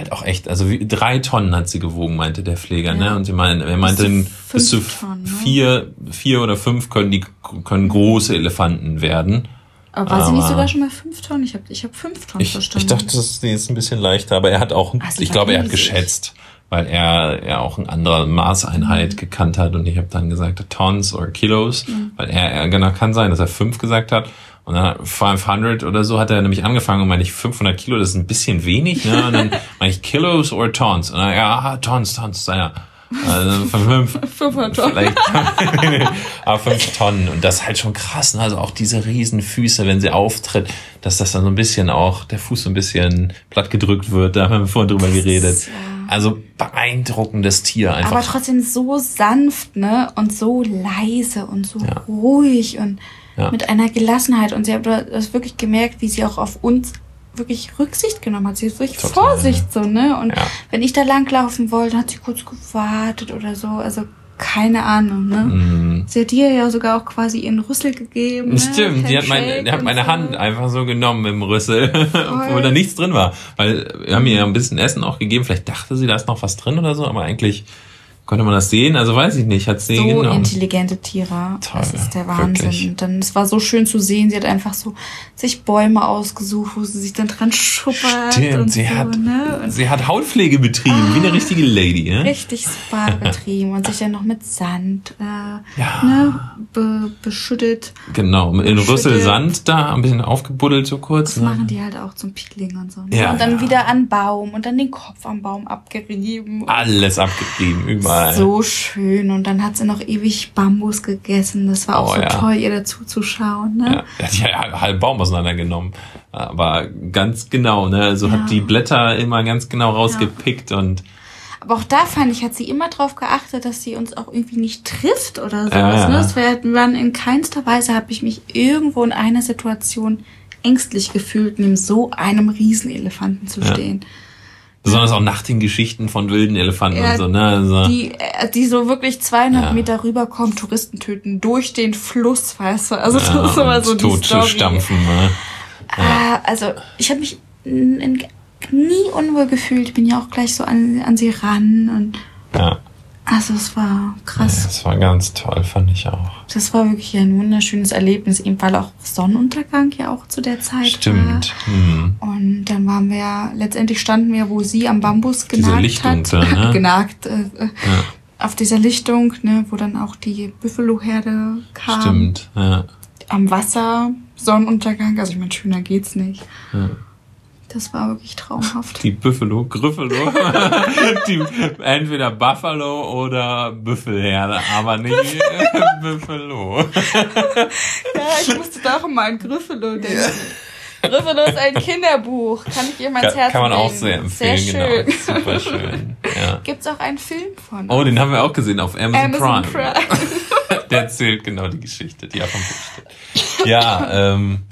halt auch echt, also wie, drei Tonnen hat sie gewogen, meinte der Pfleger, ne? Und sie meinte, er meinte, bis zu Tonnen, ne? vier, vier oder fünf können die können große Elefanten werden. aber war sie nicht sogar schon mal fünf Tonnen? Ich habe ich hab fünf Tonnen Ich, verstanden. ich dachte, das ist ein bisschen leichter, aber er hat auch, sie ich glaube, er hat geschätzt, weil er ja auch eine andere Maßeinheit Mhm. gekannt hat und ich habe dann gesagt Tons oder Kilos, weil er, er genau kann sein, dass er fünf gesagt hat und dann hat 500 oder so hat er nämlich angefangen und meine ich 500 Kilo, das ist ein bisschen wenig, ne? Und dann meine ich Kilos oder Tons und dann ja Tons, Tons, ja. Also fünf, 500 Tonnen. vielleicht aber fünf Tonnen und das ist halt schon krass, ne? also auch diese riesen Füße, wenn sie auftritt, dass das dann so ein bisschen auch der Fuß so ein bisschen platt gedrückt wird, da haben wir vorhin drüber geredet. Also beeindruckendes Tier einfach. Aber trotzdem so sanft, ne? Und so leise und so Ja. ruhig und Ja. mit einer Gelassenheit. Und sie hat das wirklich gemerkt, wie sie auch auf uns wirklich Rücksicht genommen hat. Sie ist wirklich Total, Vorsicht so, ne? Und Ja. wenn ich da langlaufen wollte, hat sie kurz gewartet oder so. Also keine Ahnung, ne? Mhm. Sie hat dir ja sogar auch quasi ihren Rüssel gegeben. Ne? Stimmt, die hat, meine, Handshake die hat meine so. Hand einfach so genommen im Rüssel, obwohl da nichts drin war. Weil wir haben ihr ja ein bisschen Essen auch gegeben. Vielleicht dachte sie, da ist noch was drin oder so, aber eigentlich konnte man das sehen. Also weiß ich nicht, hat sie so genommen. intelligente Tiere. Toll, das ist der Wahnsinn. wirklich. Und dann, es war so schön zu sehen. Sie hat einfach so sich Bäume ausgesucht, wo sie sich dann dran schuppert. Stimmt, und sie so, hat, ne? sie hat Hautpflege betrieben, wie eine richtige Lady, ne? richtig Spa betrieben und sich dann noch mit Sand äh, Ja. ne, be, beschüttet. Genau, in Schüttel. Rüssel Sand da, ein bisschen aufgebuddelt so kurz. Das Ne? machen die halt auch zum Peeling und so. Ne? Ja, und dann ja. wieder an Baum und dann den Kopf am Baum abgerieben. Alles abgetrieben, überall. So schön. Und dann hat sie noch ewig Bambus gegessen. Das war auch Oh, so ja. toll, ihr dazu zu schauen. Ne? Ja, er hat ja halb Baum auseinandergenommen. Aber ganz genau, ne? Also Ja. hat die Blätter immer ganz genau rausgepickt und Aber auch da fand ich, hat sie immer darauf geachtet, dass sie uns auch irgendwie nicht trifft oder sowas. Ja, ja. Ne? Das waren in keinster Weise habe ich mich irgendwo in einer Situation ängstlich gefühlt, neben so einem Riesenelefanten zu Ja. stehen. Besonders auch nach den Geschichten von wilden Elefanten Ja, und so, ne? Also, Die, äh, die so wirklich 200 Ja. Meter rüberkommen, Touristen töten durch den Fluss, weißt du. Also ja, das ist immer so die tot zu Story. stampfen, ne? Ah, also ich habe mich nie unwohl gefühlt. Ich bin ja auch gleich so an, an sie ran und Ja. Also es war krass. Das war ganz toll, fand ich auch. Das war wirklich ein wunderschönes Erlebnis, eben weil auch Sonnenuntergang ja auch zu der Zeit Stimmt. war. Hm. Und dann waren wir ja, letztendlich standen wir, wo sie am Bambus Diese genagt Lichtung hat. da, ne? genagt. Äh, äh, Ja, auf dieser Lichtung, ne, wo dann auch die Buffalo-Herde kam. stimmt. Ja. Am Wasser, Sonnenuntergang. Also ich meine, schöner geht's nicht. Ja. Das war wirklich traumhaft. Die Buffalo, Griffalo. die, entweder Buffalo oder Büffelherde, aber nicht Buffalo. Ja, ich musste auch immer an Griffelo denken. Griffelo ist ein Kinderbuch. Kann ich ihr mal Kann, Herz kann man auch legen. sehr empfehlen, Sehr schön. genau. Super schön. Ja. Gibt's auch einen Film von? Oh, den haben wir auch gesehen auf Amazon, Amazon Prime. Prime. Der erzählt genau die Geschichte, die auf dem Buch steht. Ja, ähm,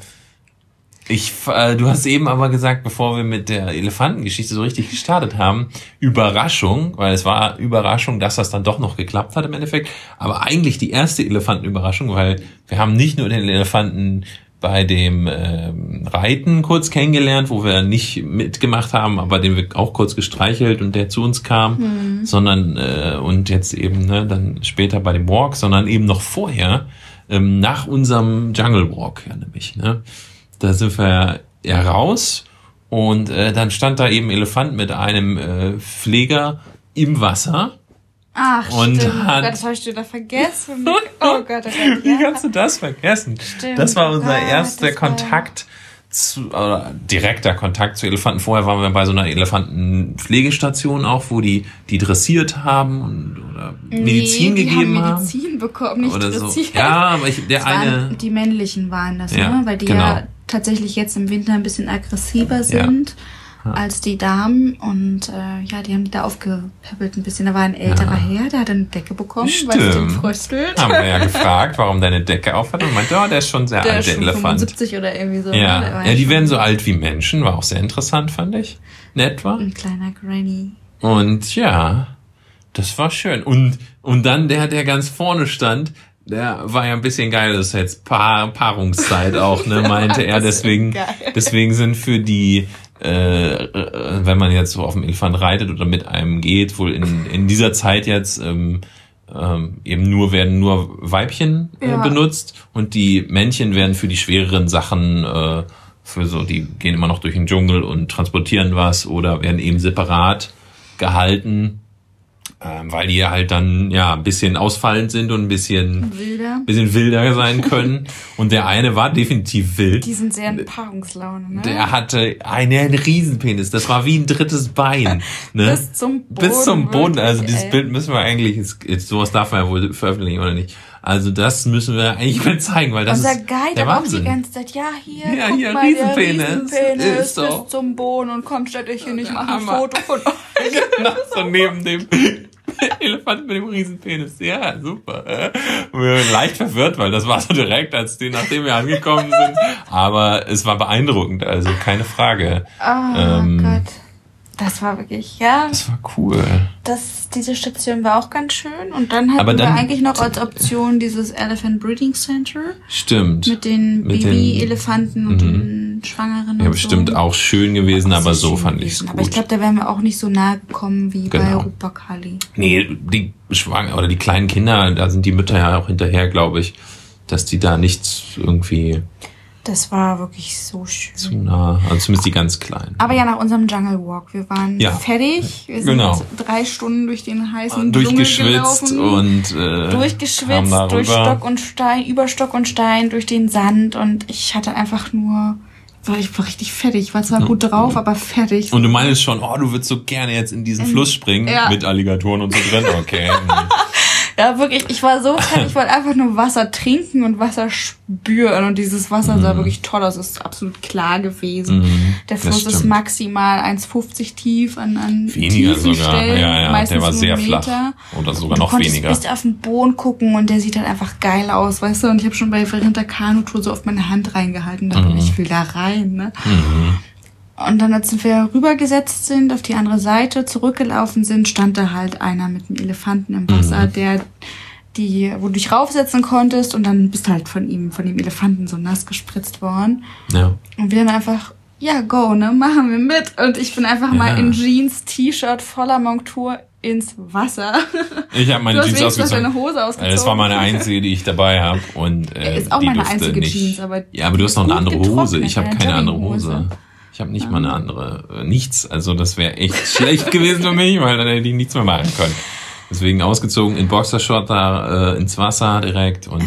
ich, äh, du hast eben aber gesagt, bevor wir mit der Elefantengeschichte so richtig gestartet haben, Überraschung, weil es war Überraschung, dass das dann doch noch geklappt hat im Endeffekt, aber eigentlich die erste Elefantenüberraschung, weil wir haben nicht nur den Elefanten bei dem ähm, Reiten kurz kennengelernt, wo wir nicht mitgemacht haben, aber den wir auch kurz gestreichelt und der zu uns kam, sondern äh, und jetzt eben ne, dann später bei dem Walk, sondern eben noch vorher ähm, nach unserem Jungle Walk, ja nämlich. Ne? Da sind wir ja raus und äh, dann stand da eben Elefant mit einem äh, Pfleger im Wasser. Ach, Und stimmt. hat- Oh Gott, das habe ich wieder vergessen. Oh Gott, oh Gott. Wie Ja. kannst du das vergessen? Stimmt. Das war unser Ah, erster das Kontakt zu, oder direkter Kontakt zu Elefanten. Vorher waren wir bei so einer Elefantenpflegestation auch, wo die die dressiert haben und, oder Medizin nee, gegeben die haben. haben Medizin bekommen, nicht oder so. dressiert. Ja, aber ich, der Das eine. die männlichen waren das, Ja, ne? Weil die genau. ja tatsächlich jetzt im Winter ein bisschen aggressiver sind als die Damen. Und äh, ja, die haben die da aufgepäppelt ein bisschen. Da war ein älterer Herr, der hat eine Decke bekommen, weil es Stimmt. fröstelt. Haben wir ja gefragt, warum deine Decke aufhat und meinte, oh, der ist schon sehr Der alt, ist der schon Elefant. 75 oder irgendwie so. ne? Ja, war ja, die werden so alt wie Menschen, war auch sehr interessant, fand ich. Nett war. Ein kleiner Granny. Und ja, das war schön. Und, und dann der, der ganz vorne stand, der war ja ein bisschen geil. Das ist jetzt Paar, Paarungszeit auch, ne, meinte er. Deswegen, deswegen sind für die, äh, äh, wenn man jetzt so auf dem Elefant reitet oder mit einem geht, wohl in, in dieser Zeit jetzt, ähm, ähm, eben nur werden nur Weibchen äh, Ja. benutzt und die Männchen werden für die schwereren Sachen äh, für so, die gehen immer noch durch den Dschungel und transportieren was oder werden eben separat gehalten, ähm, weil die halt dann ja ein bisschen ausfallend sind und ein bisschen, Wilder. bisschen wilder sein können. Und der eine war definitiv wild. Die sind sehr in Paarungslaune, ne? Der hatte einen Riesenpenis. Das war wie ein drittes Bein. Ne? Bis zum Boden. Bis zum Boden. Also wirklich, dieses ey. Bild müssen wir eigentlich, ist, sowas darf man ja wohl veröffentlichen oder nicht. Also das müssen wir eigentlich mal zeigen, weil das Unser ist Guide der auch die Wahnsinn. ganze Zeit, ja, hier, Ja, hier, mal, Riesenpenis. Riesenpenis Ist so. bis zum Boden und komm, stellt euch hier nicht, mach ein. Foto von euch. genau, so neben dem Elefant mit dem Riesenpenis. Ja, super. Äh, Wir waren leicht verwirrt, weil das war so direkt, als die, nachdem wir angekommen sind. Aber es war beeindruckend, also keine Frage. Oh Ähm, Gott. Das war wirklich, ja, Das war cool. das, diese Station war auch ganz schön. Und dann hatten dann- wir eigentlich noch als Option dieses Elephant Breeding Center Stimmt. mit den Baby-Elefanten und den Schwangeren ja, bestimmt so. auch schön gewesen, aber so schön fand ich es gut. Aber ich glaube, da wären wir auch nicht so nahe gekommen wie bei Genau. Rupakali. Nee, die Schwanger oder die kleinen Kinder, da sind die Mütter ja auch hinterher, glaube ich, dass die da nichts irgendwie Das war wirklich so schön. zu nah, also zumindest die ganz kleinen. Aber ja, nach unserem Jungle Walk. Wir waren Ja. fertig. Wir sind Genau. drei Stunden durch den heißen Dschungel Durchgeschwitzt gelaufen. und äh, durchgeschwitzt, durch. Stock und Stein, über Stock und Stein, durch den Sand und ich hatte einfach nur, war ich war richtig fertig. Ich war zwar gut drauf, aber fertig. Und du meinst schon, oh, du würdest so gerne jetzt in diesen Fluss springen ja. mit Alligatoren und so drin. Okay. ja, wirklich, ich war so fertig, ich wollte einfach nur Wasser trinken und Wasser spüren und dieses Wasser sah wirklich toll aus, ist absolut klar gewesen. Mhm, Der Fluss ist maximal 1,50 tief an, an Weniger tiefen sogar. Stellen, ja, ja, meistens der war sehr einen flach. Meter. Oder sogar Und noch du weniger. bis auf den Boden gucken und der sieht halt einfach geil aus, weißt du? Und ich habe schon bei der Kanutour so auf meine Hand reingehalten dachte, Mhm. ich will da rein, ne? Und dann, als wir rübergesetzt sind, auf die andere Seite zurückgelaufen sind, stand da halt einer mit einem Elefanten im Wasser, Mhm. der die, wo du dich raufsetzen konntest und dann bist du halt von ihm, von dem Elefanten so nass gespritzt worden. Ja. Und wir dann einfach, ja, go, ne, machen wir mit. Und ich bin einfach mal Ja. in Jeans, T-Shirt, voller Montur ins Wasser. Ich habe meine Jeans ausgezogen. deine Hose ausgezogen. Das war meine einzige, die ich dabei habe. Und äh, Ist auch die meine einzige nicht. Jeans, aber ja, aber du hast noch eine andere Hose. Ich habe eine keine andere. Hose. Ich habe nicht mal eine andere. Äh, nichts. Also das wäre echt schlecht gewesen für mich, weil dann hätte ich nichts mehr machen können. Deswegen ausgezogen in Boxershort da äh, ins Wasser direkt und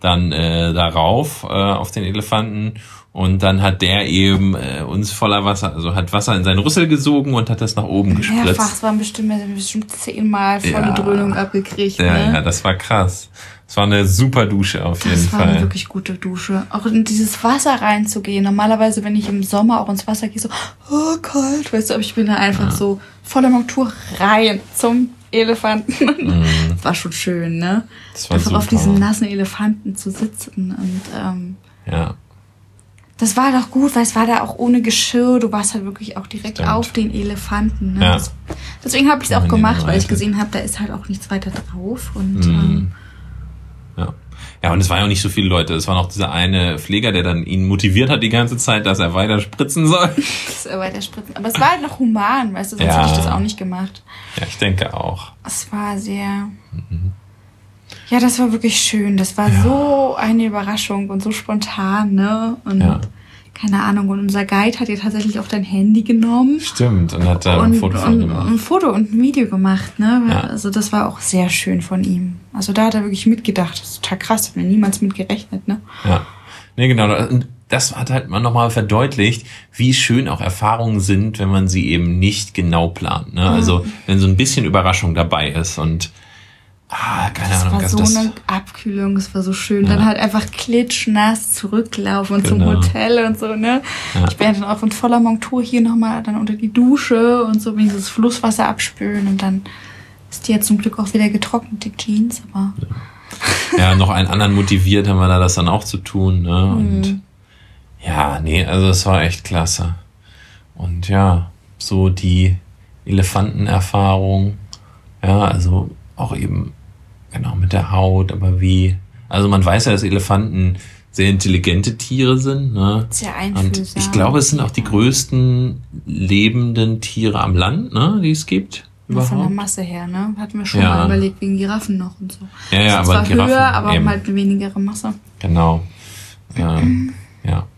dann äh, darauf äh, auf den Elefanten. Und dann hat der eben äh, uns voller Wasser, also hat Wasser in seinen Rüssel gesogen und hat das nach oben Mehrfach, gespritzt. es waren bestimmt, bestimmt zehnmal volle Ja. Dröhnung abgekriegt. Ja, ne? ja, das war krass. Das war eine super Dusche auf jeden Das war eine Fall. wirklich gute Dusche. Auch in dieses Wasser reinzugehen. Normalerweise, wenn ich im Sommer auch ins Wasser gehe, so, oh, kalt, weißt du, aber ich bin da einfach so voller Montur rein zum Elefanten. Das war schon schön, ne? Mhm. Das war einfach auf super. diesen nassen Elefanten zu sitzen. Und ähm, Ja, das war doch gut, weil es war da auch ohne Geschirr. Du warst halt wirklich auch direkt Stimmt. auf den Elefanten. Ne? Ja. Das, deswegen habe ich es auch gemacht, weil ich gesehen habe, da ist halt auch nichts weiter drauf. Und Mhm. ähm, ja. Ja, und es waren auch nicht so viele Leute. Es war noch dieser eine Pfleger, der dann ihn motiviert hat die ganze Zeit, dass er weiter spritzen soll. das äh, weiter spritzen. Aber es war halt noch human, weißt du, sonst Ja. hätte ich das auch nicht gemacht. Ja, ich denke auch. Es war sehr. Ja, das war wirklich schön. Das war so eine Überraschung und so spontan, ne? Und Ja. keine Ahnung. Und unser Guide hat ihr tatsächlich auch dein Handy genommen. Stimmt. Und hat da ein Foto von gemacht. ein Foto und ein Video gemacht, ne? Ja. Also das war auch sehr schön von ihm. Also da hat er wirklich mitgedacht. Das ist total krass, hat mir niemals mitgerechnet, ne? Ja. Nee, genau. Und das hat halt mal nochmal verdeutlicht, wie schön auch Erfahrungen sind, wenn man sie eben nicht genau plant. Ne? Also wenn so ein bisschen Überraschung dabei ist und ah, keine Das Ahnung, war also so das, eine Abkühlung, es war so schön. Ja. Dann halt einfach klitschnass zurücklaufen zum Genau. Hotel und so, ne? Ja. Ich bin dann auch in voller Montur hier nochmal dann unter die Dusche und so dieses Flusswasser abspülen und dann ist die ja zum Glück auch wieder getrocknet, die Jeans, aber ja, noch einen anderen motiviert haben wir da das dann auch zu tun. Ne? Und Mhm. ja, nee, also es war echt klasse. Und ja, so die Elefantenerfahrung, ja, also auch eben genau mit der Haut, aber wie, also man weiß ja, dass Elefanten sehr intelligente Tiere sind, ne? sehr Und einfühlsam. ich glaube, es sind auch die größten lebenden Tiere am Land, ne, die es gibt. Nur Von der Überhaupt. Masse her, ne? Hatten wir schon Ja. mal überlegt, wegen Giraffen noch und so. Ja, ja, Sind aber zwar Giraffen höher, aber eben. halt eine wenigere Masse. Genau. Ähm, ja.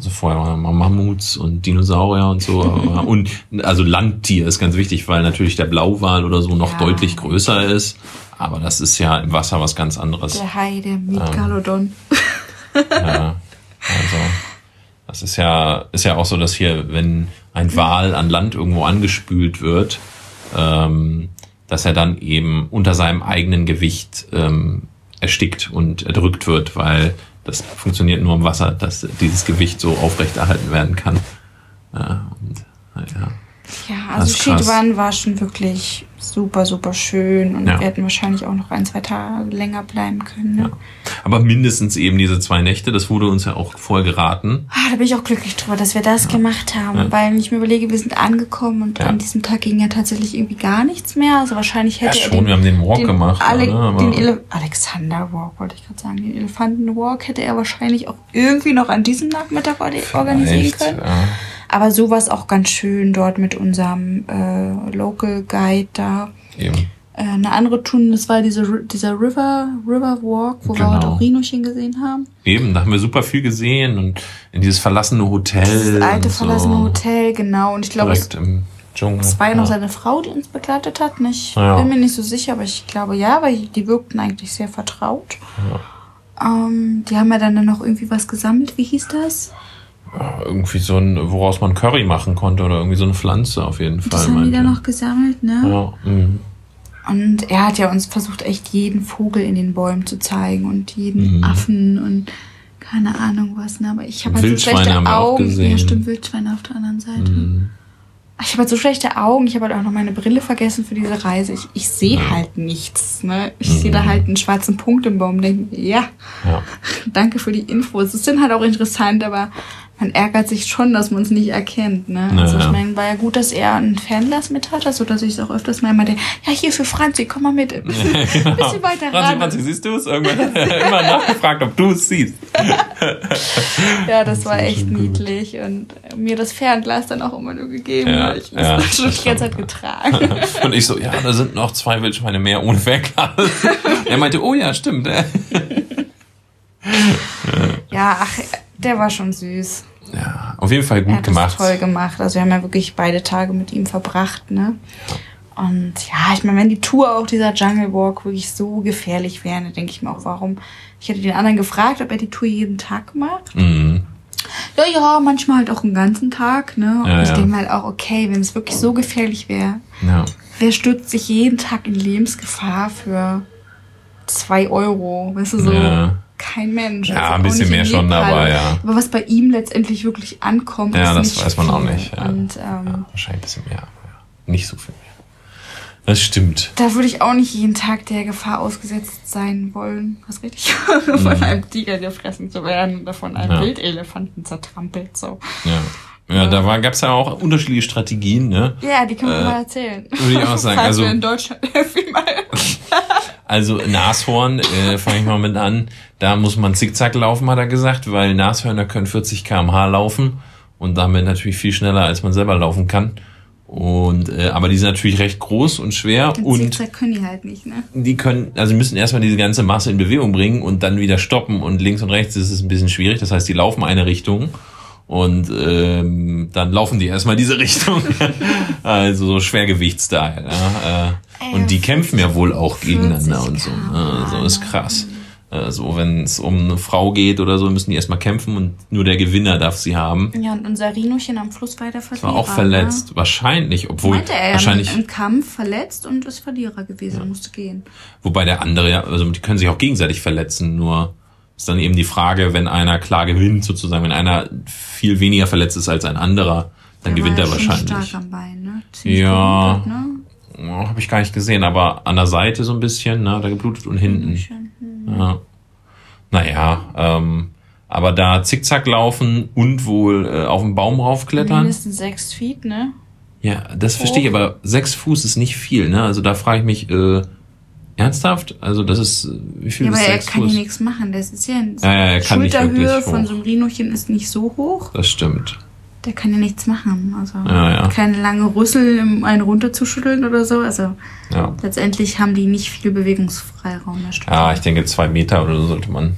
Ähm, Also vorher waren mal Mammuts und Dinosaurier und so. Und also Landtier ist ganz wichtig, weil natürlich der Blauwal oder so noch Ja. deutlich größer ist. Aber das ist ja im Wasser was ganz anderes. Der Hai, der Megalodon. Ja, also das ist ja ist ja auch so, dass hier, wenn ein Wal an Land irgendwo angespült wird, ähm, dass er dann eben unter seinem eigenen Gewicht ähm, erstickt und erdrückt wird, weil das funktioniert nur im Wasser, dass dieses Gewicht so aufrechterhalten werden kann. Ja, und, ja. Ja, also. Schiedwan war schon wirklich super, super schön und Ja. wir hätten wahrscheinlich auch noch ein, zwei Tage länger bleiben können. Ne? Ja. Aber mindestens eben diese zwei Nächte, das wurde uns ja auch vorher geraten. Ah, da bin ich auch glücklich drüber, dass wir das gemacht haben, Ja. weil wenn ich mir überlege, wir sind angekommen und Ja. an diesem Tag ging ja tatsächlich irgendwie gar nichts mehr. Also wahrscheinlich Ja, hätte er schon, wir haben den Walk gemacht, Ale? Aber- den Ele Alexander Walk, wollte ich gerade sagen. Den Elefantenwalk hätte er wahrscheinlich auch irgendwie noch an diesem Nachmittag organisieren Echt, können. Ja. Aber so war es auch ganz schön dort mit unserem äh, Local Guide da. Eben. Äh, eine andere Tour, das war diese, dieser River, River Walk, wo wir Genau. heute auch Rhinochen gesehen haben. Eben, da haben wir super viel gesehen und in dieses verlassene Hotel. Das alte und verlassene so. Hotel, genau. Und ich glaube, es, Direkt im Dschungel. es war ja noch ja. seine Frau, die uns begleitet hat. Ich Ja. bin mir nicht so sicher, aber ich glaube ja, weil die wirkten eigentlich sehr vertraut. Ähm, die haben ja dann noch irgendwie was gesammelt. Wie hieß das? Irgendwie so ein, woraus man Curry machen konnte oder irgendwie so eine Pflanze auf jeden Fall. Das haben die er. noch gesammelt, ne? Ja, mhm. Und er hat ja uns versucht, echt jeden Vogel in den Bäumen zu zeigen und jeden Mhm. Affen und keine Ahnung was. Ne? Aber ich habe halt so schlechte haben Augen. gesehen. Ja, stimmt, Wildschweine auf der anderen Seite. Mhm. Ich habe halt so schlechte Augen. Ich habe halt auch noch meine Brille vergessen für diese Reise. Ich, ich sehe halt nichts. Ne? Ich sehe da halt einen schwarzen Punkt im Baum und denke, ja, ja. danke für die Infos. Es sind halt auch interessant, aber man ärgert sich schon, dass man es nicht erkennt. Ne? Also Naja. ich meine, war ja gut, dass er ein Fernglas mit hatte, so dass ich es auch öfters mal meinte, ja hier für Franzi, komm mal mit. Ein bisschen, bisschen weiter Franzi, ran. Franzi, siehst du es? Irgendwann er immer nachgefragt, ob du es siehst. Ja, das war echt niedlich und mir das Fernglas dann auch immer nur gegeben. Ja, weil ich ja, das schon das die ganze. Zeit getragen. Und ich so, ja, da sind noch zwei Wildschweine mehr ohne Fernglas. er meinte, oh ja, stimmt. ja, ach, der war schon süß. Ja, auf jeden Fall Er gut hat gemacht. toll gemacht. Also wir haben ja wirklich beide Tage mit ihm verbracht, ne? Und ja, ich meine, wenn die Tour auch dieser Jungle Walk wirklich so gefährlich wäre, dann denke ich mir auch, warum. Ich hätte den anderen gefragt, ob er die Tour jeden Tag macht. Mhm. Ja, ja, manchmal halt auch einen ganzen Tag, ne? Und Ja, ich ja. denke mir halt auch, okay, wenn es wirklich so gefährlich wäre, Ja. wer stürzt sich jeden Tag in Lebensgefahr für zwei Euro? Weißt du, so Ja. Kein Mensch. Ja, Also ein auch bisschen mehr schon, Nepal. aber ja. Aber was bei ihm letztendlich wirklich ankommt, Ja, ist das weiß man auch viel. nicht, ja. Und ähm, Wahrscheinlich ein bisschen mehr. Ja. Nicht so viel mehr. Das stimmt. da würde ich auch nicht jeden Tag der Gefahr ausgesetzt sein wollen, was richtig, von einem Tiger gefressen zu werden oder von einem Mhm. Ja. Wildelefanten zertrampelt. So. Ja. Ja, da gab es ja auch unterschiedliche Strategien, ne? Ja, die können wir Äh, mal erzählen. würde ich auch sagen, Falls also- wir in Deutschland viel mal Also Nashorn, äh, fange ich mal mit an. Da muss man zickzack laufen, hat er gesagt, weil Nashörner können 40 km/h laufen und damit natürlich viel schneller, als man selber laufen kann. Und äh, aber die sind natürlich recht groß und schwer Den und Zickzack können die halt nicht, ne? die können, also müssen erstmal diese ganze Masse in Bewegung bringen und dann wieder stoppen und links und rechts ist es ein bisschen schwierig. Das heißt, die laufen eine Richtung und ähm, dann laufen die erstmal diese Richtung. also so Schwergewichtsstyle. Ja, äh, und die kämpfen ja wohl auch gegeneinander und so. Ne? Also ist krass. Also wenn es um eine Frau geht oder so, müssen die erstmal kämpfen und nur der Gewinner darf sie haben. Ja, und unser Rinochen am Fluss war der Verlierer. War auch verletzt, wahrscheinlich, obwohl Ne? Meinte er ja wahrscheinlich, im Kampf verletzt und ist Verlierer gewesen, musste gehen. wobei der andere ja, also die können sich auch gegenseitig verletzen, nur ist dann eben die Frage, wenn einer klar gewinnt sozusagen, wenn einer viel weniger verletzt ist als ein anderer, dann Der gewinnt er ja wahrscheinlich. stark am Bein, ne? Ziemlich Ja. geblutet, ne? Habe ich gar nicht gesehen, aber an der Seite so ein bisschen, ne, da geblutet und hinten. Schön. Ja. Naja, ähm, aber da zickzack laufen und wohl äh, auf den Baum raufklettern. Mindestens sechs Feet, ne? Ja, das verstehe ich, aber sechs Fuß ist nicht viel, ne? Also da frage ich mich, äh, ernsthaft? Also das ist, wie viel Ja, aber ist er sechs kann Fuß? hier nichts machen. Das ist ja ein Ja, ja, er Schulterhöhe von so einem Rinochen ist nicht so hoch. Das stimmt. Der kann ja nichts machen. Also Ja, ja. keine lange Rüssel, um einen runterzuschütteln oder so. Also Ja. letztendlich haben die nicht viel Bewegungsfreiraum. Ja, ich denke zwei Meter oder so sollte man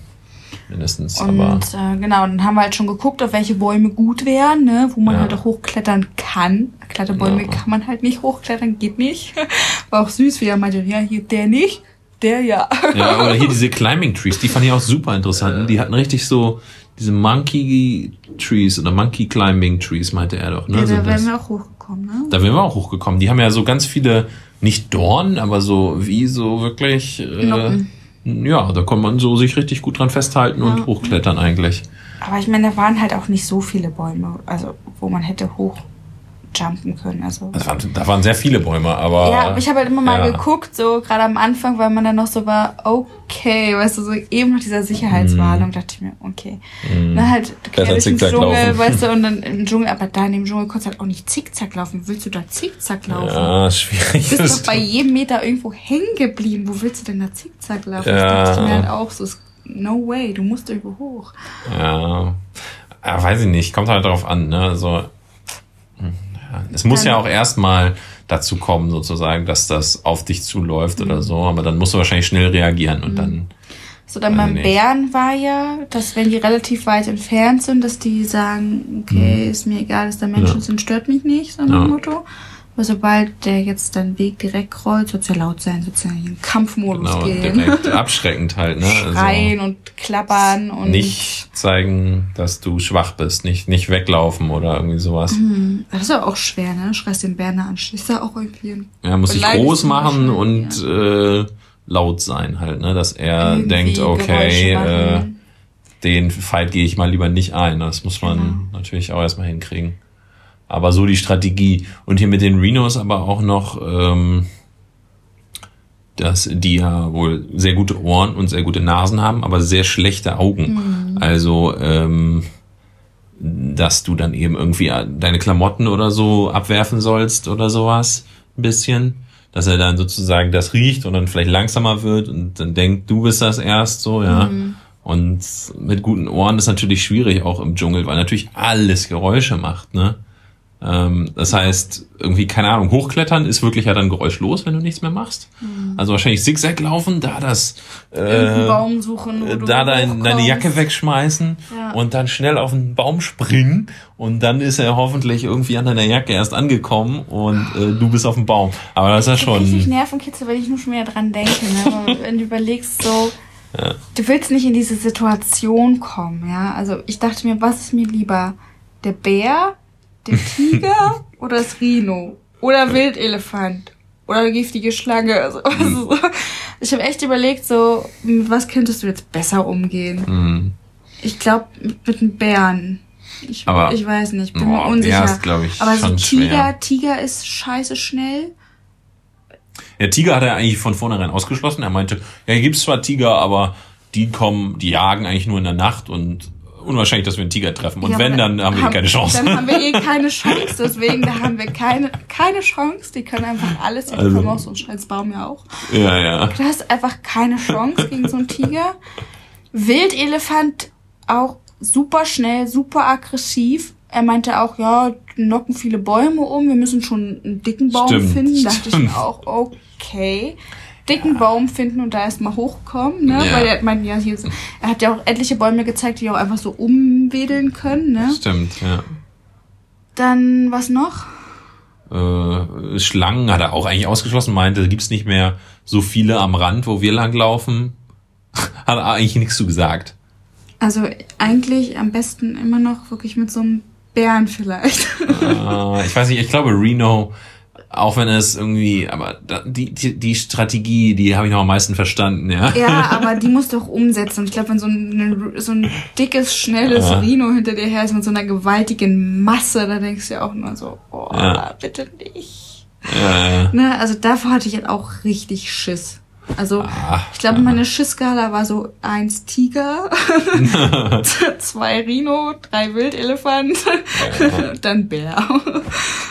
mindestens, aber Und äh, genau, dann haben wir halt schon geguckt, auf welche Bäume gut wären, ne, wo man halt auch hochklettern kann. Kletterbäume kann man halt nicht hochklettern, geht nicht. War auch süß, wie er meinte, ja, hier der nicht, der ja. ja, oder hier diese Climbing Trees, die fand ich auch super interessant. Die hatten richtig so diese Monkey Trees oder Monkey Climbing Trees, meinte er doch. Ne? ja da das. wären wir auch hochgekommen, ne? Da wären wir auch hochgekommen. Die haben ja so ganz viele, nicht Dornen, aber so wie so wirklich. Äh, Noppen. ja, da kann man so sich richtig gut dran festhalten und Ja. hochklettern eigentlich. Aber ich meine, da waren halt auch nicht so viele Bäume, also wo man hätte hochjumpen können. Also Das waren, da waren sehr viele Bäume, aber. Ja, aber ich habe halt immer mal ja. geguckt, so gerade am Anfang, weil man dann noch so war, okay, weißt du, so eben noch dieser Sicherheitswarnung, dachte ich mir, okay. Na halt, du Besser quer durch den Zickzack Dschungel, laufen. weißt du, und dann im Dschungel, aber da in dem Dschungel konntest du halt auch nicht zickzack laufen. Willst du da zickzack laufen? Ja, schwierig. Du bist ist doch bei jedem Meter irgendwo hängen geblieben. Wo willst du denn da zickzack laufen? Ja. Das dachte ich mir halt auch so, no way, du musst irgendwo hoch. Ja. ja, weiß ich nicht. Kommt halt drauf an, ne? Also, ja. es muss ja auch erstmal dazu kommen, sozusagen, dass das auf dich zuläuft Mhm. oder so, aber dann musst du wahrscheinlich schnell reagieren und dann. So, dann beim ich nicht. Bären war ja, dass wenn die relativ weit entfernt sind, dass die sagen, okay, ist mir egal, dass da Menschen Mhm. Ja. sind, stört mich nicht, so nach Ja. Motto. Aber sobald der jetzt deinen Weg direkt kreuzt, wird es ja laut sein, sozusagen in den Kampfmodus Genau, gehen. direkt abschreckend halt, ne? Schreien und klappern und nicht zeigen, dass du schwach bist, nicht, nicht weglaufen oder irgendwie sowas. Mhm. Das ist ja auch schwer, ne? Schreist den Bären an, schließt da auch irgendwie Er muss sich Beleidigst groß machen und äh, laut sein halt, ne? Dass er irgendwie denkt, okay, äh, den Fight gehe ich mal lieber nicht ein. Das muss man Genau. natürlich auch erstmal hinkriegen. Aber so die Strategie. Und hier mit den Rhinos aber auch noch, ähm, dass die ja wohl sehr gute Ohren und sehr gute Nasen haben, aber sehr schlechte Augen. Mhm. Also ähm, dass du dann eben irgendwie deine Klamotten oder so abwerfen sollst oder sowas. Ein bisschen. Dass er dann sozusagen das riecht und dann vielleicht langsamer wird und dann denkt, du bist das erst so, ja. Und mit guten Ohren ist natürlich schwierig auch im Dschungel, weil natürlich alles Geräusche macht, ne? Ähm, das heißt, irgendwie, keine Ahnung, hochklettern ist wirklich ja dann geräuschlos, wenn du nichts mehr machst. Also wahrscheinlich Zigzag laufen, da das, äh, Baum suchen, du da dein, deine. Jacke wegschmeißen Ja. und dann schnell auf den Baum springen und dann ist er hoffentlich irgendwie an deiner Jacke erst angekommen und äh, du bist auf dem Baum. Aber das ist ja Richtig schon. Nervenkitzel, wenn ich nur schon wieder dran denke. Ne? Wenn du überlegst, so, du willst nicht in diese Situation kommen, ja. Also ich dachte mir, was ist mir lieber? Der Bär, der Tiger oder das Rhino? Oder Wildelefant? Oder eine giftige Schlange? Also, also, ich habe echt überlegt, so, mit was könntest du jetzt besser umgehen? Mhm. Ich glaube, mit einem Bären. Ich, Aber- ich weiß nicht, bin Boah, mir unsicher. Ist, ich, Aber so Tiger, schwer. Tiger ist scheiße schnell. Der Tiger hat er eigentlich von vornherein ausgeschlossen. Er meinte, ja, hier gibt's zwar Tiger, aber die kommen, die jagen eigentlich nur in der Nacht und unwahrscheinlich, dass wir einen Tiger treffen. Und Ja, wenn, dann haben wir eh keine Chance. Dann haben wir eh keine Chance, deswegen da haben wir keine, keine Chance. Die können einfach alles, die Also- kommen aus so einem Scheißbaum ja auch. ja, ja. Du hast einfach keine Chance gegen so einen Tiger. Wildelefant auch super schnell, super aggressiv. Er meinte auch, ja, knocken viele Bäume um, wir müssen schon einen dicken Baum Stimmt, finden. Dachte ich stimmt. mir auch, okay. Dicken Baum finden und da erstmal hochkommen, ne? Ja. Weil er meinte, ja, hier ist, er hat ja auch etliche Bäume gezeigt, die auch einfach so umwedeln können, ne? Stimmt, ja. Dann was noch? Äh, Schlangen hat er auch eigentlich ausgeschlossen, meinte, gibt's nicht mehr so viele am Rand, wo wir langlaufen. hat er eigentlich nichts zu gesagt. Also eigentlich am besten immer noch wirklich mit so einem Bären vielleicht. Äh, ich weiß nicht, ich glaube Reno, auch wenn es irgendwie, aber die, die, die Strategie, die habe ich noch am meisten verstanden, ja. Ja, aber die musst du auch umsetzen. Und ich glaube, wenn so ein, so ein dickes, schnelles Ja. Rhino hinter dir her ist mit so einer gewaltigen Masse, da denkst du ja auch nur so, oh, Ja. bitte nicht. Äh, Ne, also davor hatte ich halt auch richtig Schiss. Also ah, ich glaube, meine Schissskala war so eins Tiger, zwei Rhino, drei Wildelefant, dann Bär.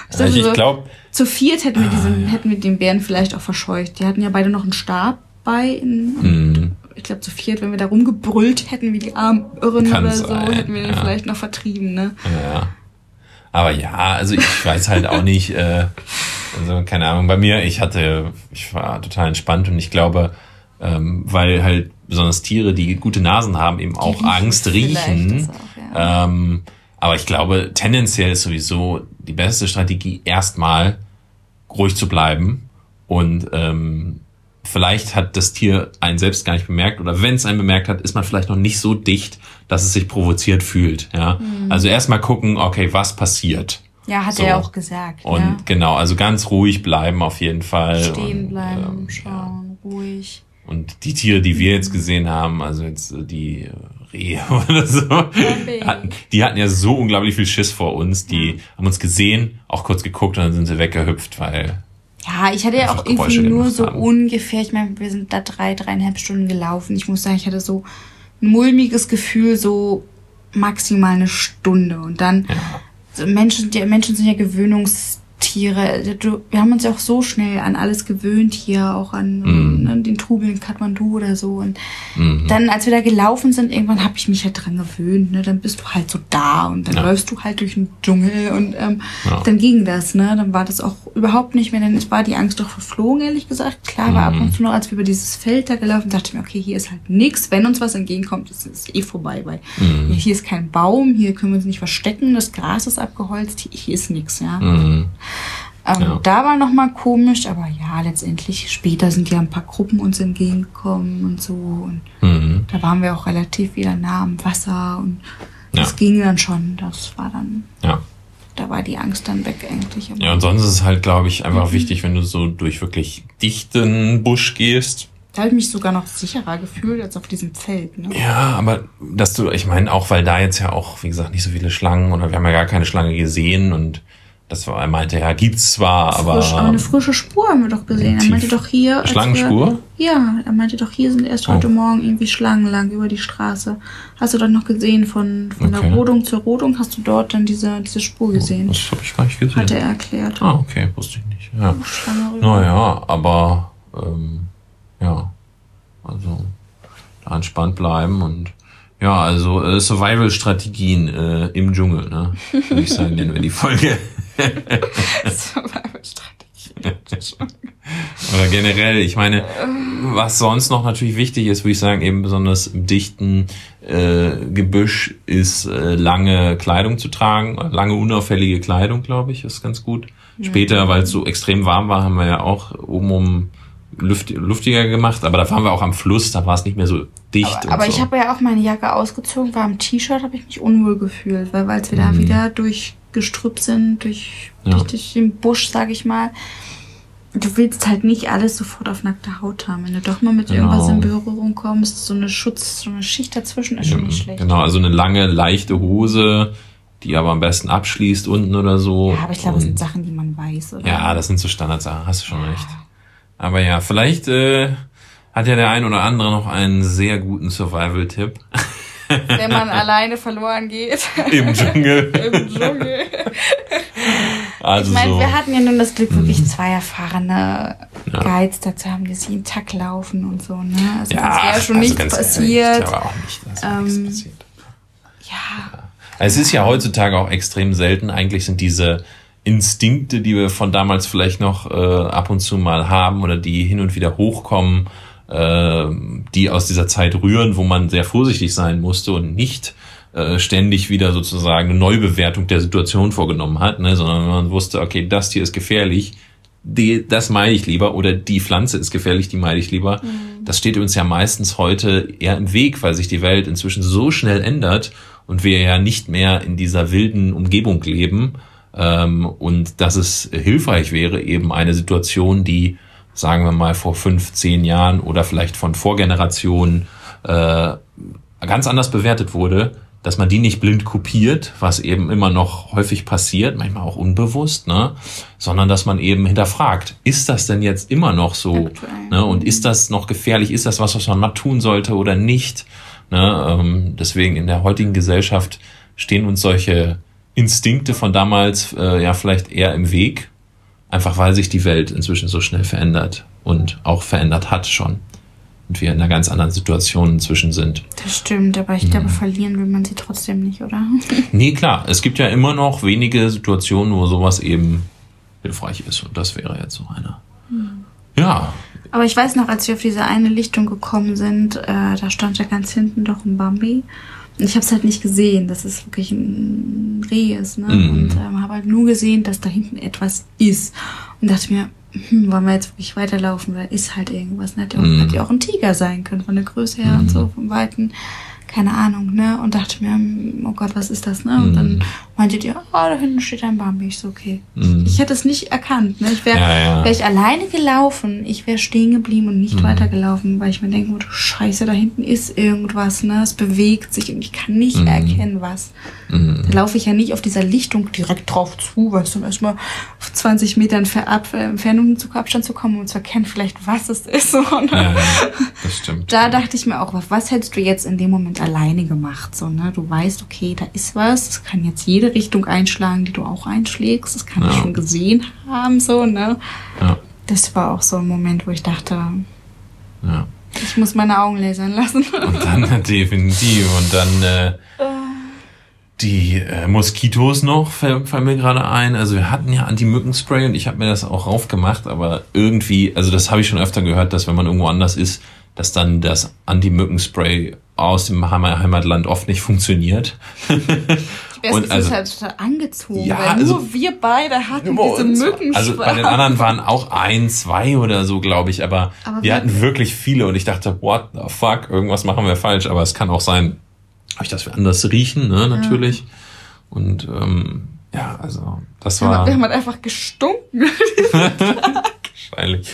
Ich dachte ich so, glaube, zu viert hätten wir Ah, diesen, hätten wir den Bären vielleicht auch verscheucht. Die hatten ja beide noch einen Stab bei. In, Mhm. Ich glaube, zu viert, wenn wir da rumgebrüllt hätten wie die armen Irren Kann oder so, sein, hätten wir den ja. vielleicht noch vertrieben, ne? Ja. Aber ja, also ich weiß halt auch nicht, äh, also keine Ahnung, bei mir, ich hatte, ich war total entspannt und ich glaube, ähm, weil halt besonders Tiere, die gute Nasen haben, eben auch riechen Angst riechen. auch, ja. ähm, aber ich glaube, tendenziell ist sowieso die beste Strategie, erstmal ruhig zu bleiben und ähm, vielleicht hat das Tier einen selbst gar nicht bemerkt oder wenn es einen bemerkt hat, ist man vielleicht noch nicht so dicht, dass es sich provoziert fühlt. Ja, Mhm. also erstmal gucken, okay, was passiert. Ja, hat So. er ja auch gesagt. Und ja. genau, also ganz ruhig bleiben auf jeden Fall. Stehen und, bleiben, ähm, schauen, ruhig. und die Tiere, die wir jetzt gesehen haben, also jetzt die äh, Rehe oder so, hatten, die hatten ja so unglaublich viel Schiss vor uns. Die haben uns gesehen, auch kurz geguckt und dann sind sie weggehüpft, weil Ja, ich hatte ja auch irgendwie Geräusche nur gemacht so haben. ungefähr, ich meine, wir sind da drei, dreieinhalb Stunden gelaufen. Ich muss sagen, ich hatte so ein mulmiges Gefühl, so maximal eine Stunde. Und dann, so Menschen, die Menschen sind ja Du, wir haben uns ja auch so schnell an alles gewöhnt hier, auch an Mhm. ne, den Trubel in Kathmandu oder so. Und dann, als wir da gelaufen sind, irgendwann habe ich mich halt dran gewöhnt. Ne? Dann bist du halt so da und dann Ja. läufst du halt durch den Dschungel und ähm, Ja. dann ging das. Ne? Dann war das auch überhaupt nicht mehr, denn es war die Angst doch verflogen, ehrlich gesagt. Klar war ab Mhm. und zu noch, als wir über dieses Feld da gelaufen dachte ich mir, okay, hier ist halt nichts. Wenn uns was entgegenkommt, ist es eh vorbei, weil Mhm. hier ist kein Baum, hier können wir uns nicht verstecken, das Gras ist abgeholzt, hier, hier ist nichts, ja. Mhm. Ähm, Ja. Da war noch mal komisch, aber ja, letztendlich später sind ja ein paar Gruppen uns entgegengekommen und so. Und Mhm. da waren wir auch relativ wieder nah am Wasser und Ja. das ging dann schon. Das war dann, ja. da war die Angst dann weg eigentlich. Ja, und sonst ist es halt, glaube ich, Mhm. einfach wichtig, wenn du so durch wirklich dichten Busch gehst. da habe ich mich sogar noch sicherer gefühlt als auf diesem Feld. Ne? Ja, aber dass du, ich meine, auch weil da jetzt ja auch, wie gesagt, nicht so viele Schlangen oder wir haben ja gar keine Schlange gesehen und Das war, er meinte, ja, gibt's zwar, aber. Frisch, aber eine frische Spur haben wir doch gesehen. Er meinte doch hier. Schlangenspur? Wir, ja, er meinte doch, hier sind erst heute Oh. Morgen irgendwie Schlangen lang über die Straße. Hast du doch noch gesehen von, von Okay. der Rodung zur Rodung, hast du dort dann diese, diese Spur gesehen. Das habe ich gar nicht gesehen. Hat er erklärt. Ah, okay, wusste ich nicht. Ja. Rüber. Naja, aber ähm, ja, also da entspannt bleiben und ja, also äh, Survival-Strategien äh, im Dschungel, ne? Würde ich sagen, nennen wir die Folge. Oder generell, ich meine, was sonst noch natürlich wichtig ist, würde ich sagen, eben besonders im dichten äh, Gebüsch ist äh, lange Kleidung zu tragen, lange unauffällige Kleidung, glaube ich, ist ganz gut. Später, weil es so extrem warm war, haben wir ja auch oben um luft, luftiger gemacht, aber da waren wir auch am Fluss, da war es nicht mehr so dicht. Aber, aber so. ich habe ja auch meine Jacke ausgezogen, war im T-Shirt, habe ich mich unwohl gefühlt, weil als wir da wieder durch Gestrüpp sind, durch. Ja. durch, durch den Busch, sag ich mal. Du willst halt nicht alles sofort auf nackter Haut haben. Wenn du doch mal mit Genau. irgendwas in Berührung kommst, so eine Schutz, so eine Schicht dazwischen ist schon nicht schlecht. Genau, also eine lange, leichte Hose, die aber am besten abschließt unten oder so. Ja, aber ich glaube, das sind Sachen, die man weiß, oder? Ja, das sind so Standardsachen, hast du schon recht. Aber ja, vielleicht äh, hat ja der ein oder andere noch einen sehr guten Survival-Tipp Wenn man alleine verloren geht im Dschungel. im Dschungel. Also Ich meine, so. wir hatten ja nun das Glück, wirklich zwei erfahrene Mhm. Ja. Guides dazu haben, die jeden Tag laufen und so, ne? Also ja, es wäre schon also nichts passiert. Ehrlich, ich glaube auch nicht, dass Ähm, nichts passiert. ja, Es ist ja heutzutage auch extrem selten. Eigentlich sind diese Instinkte, die wir von damals vielleicht noch äh, ab und zu mal haben oder die hin und wieder hochkommen, äh, die aus dieser Zeit rühren, wo man sehr vorsichtig sein musste und nicht äh, ständig wieder sozusagen eine Neubewertung der Situation vorgenommen hat, ne, sondern man wusste, okay, das Tier ist gefährlich, die, das meide ich lieber oder die Pflanze ist gefährlich, die meide ich lieber. Das steht uns ja meistens heute eher im Weg, weil sich die Welt inzwischen so schnell ändert und wir ja nicht mehr in dieser wilden Umgebung leben ähm, und dass es hilfreich wäre, eben eine Situation, die, sagen wir mal, vor fünf, zehn Jahren oder vielleicht von Vorgenerationen äh, ganz anders bewertet wurde, dass man die nicht blind kopiert, was eben immer noch häufig passiert, manchmal auch unbewusst, ne, sondern dass man eben hinterfragt, ist das denn jetzt immer noch so, ne, und ist das noch gefährlich, ist das was, was man mal tun sollte oder nicht, ne, ähm, deswegen in der heutigen Gesellschaft stehen uns solche Instinkte von damals äh, ja vielleicht eher im Weg, einfach weil sich die Welt inzwischen so schnell verändert und auch verändert hat schon und wir in einer ganz anderen Situation inzwischen sind. das stimmt, aber ich Mhm. glaube, verlieren will man sie trotzdem nicht, oder? Nee, klar, es gibt ja immer noch wenige Situationen, wo sowas eben hilfreich ist. Und das wäre jetzt so einer. Ja, Aber ich weiß noch, als wir auf diese eine Lichtung gekommen sind, äh, da stand ja ganz hinten doch ein Bambi. Und ich habe es halt nicht gesehen, dass es wirklich ein Reh ist. Ne? Mhm. Und ähm, habe halt nur gesehen, dass da hinten etwas ist. Und dachte mir, hm, wollen wir jetzt wirklich weiterlaufen? Weil ist halt irgendwas. Ne? Hätte, auch, Mhm. hätte ja auch ein Tiger sein können, von der Größe her und so, vom Weiten. Keine Ahnung, ne? Und dachte mir, hm, oh Gott, was ist das, ne? Und Mhm. dann meintet ihr, ah, da hinten steht ein Bambi. Ich so, okay. Mhm. Ich hätte es nicht erkannt, ne? Ich wäre Ja, ja. wär ich alleine gelaufen, ich wäre stehen geblieben und nicht Mhm. weitergelaufen, weil ich mir denke, oh, du Scheiße, da hinten ist irgendwas, ne? Es bewegt sich und ich kann nicht Mhm. erkennen, was. Mhm. Da laufe ich ja nicht auf dieser Lichtung direkt drauf zu, weil es dann erstmal auf 20 Metern äh, Entfernung zu Abstand zu kommen und zu erkennen, vielleicht was es ist. So, ne? ja, das stimmt. Da dachte ich mir auch, was hättest du jetzt in dem Moment alleine gemacht? So, ne? Du weißt, okay, da ist was, es kann jetzt Richtung einschlagen, die du auch einschlägst. Das kann ich Ja. schon gesehen haben, so, ne? Ja, Das war auch so ein Moment, wo ich dachte, ja. ich muss meine Augen lasern lassen. Und dann definitiv. Und dann äh, die äh, Moskitos noch, fallen mir gerade ein. Also wir hatten ja Anti-Mückenspray und ich habe mir das auch raufgemacht, aber irgendwie, also das habe ich schon öfter gehört, dass wenn man irgendwo anders ist, dass dann das Anti-Mückenspray aus dem Heim- Heimatland oft nicht funktioniert. Erstens Und also- ist halt total angezogen, Ja, weil also- nur wir beide hatten diese Mückenschwarm. Also bei den anderen waren auch ein, zwei oder so, glaube ich, aber, Aber wir hatten wirklich viele und ich dachte, what the fuck, irgendwas machen wir falsch, aber es kann auch sein, dass wir anders riechen, ne, natürlich. Und ähm, ja, also das Aber war wir haben halt einfach gestunken. wahrscheinlich.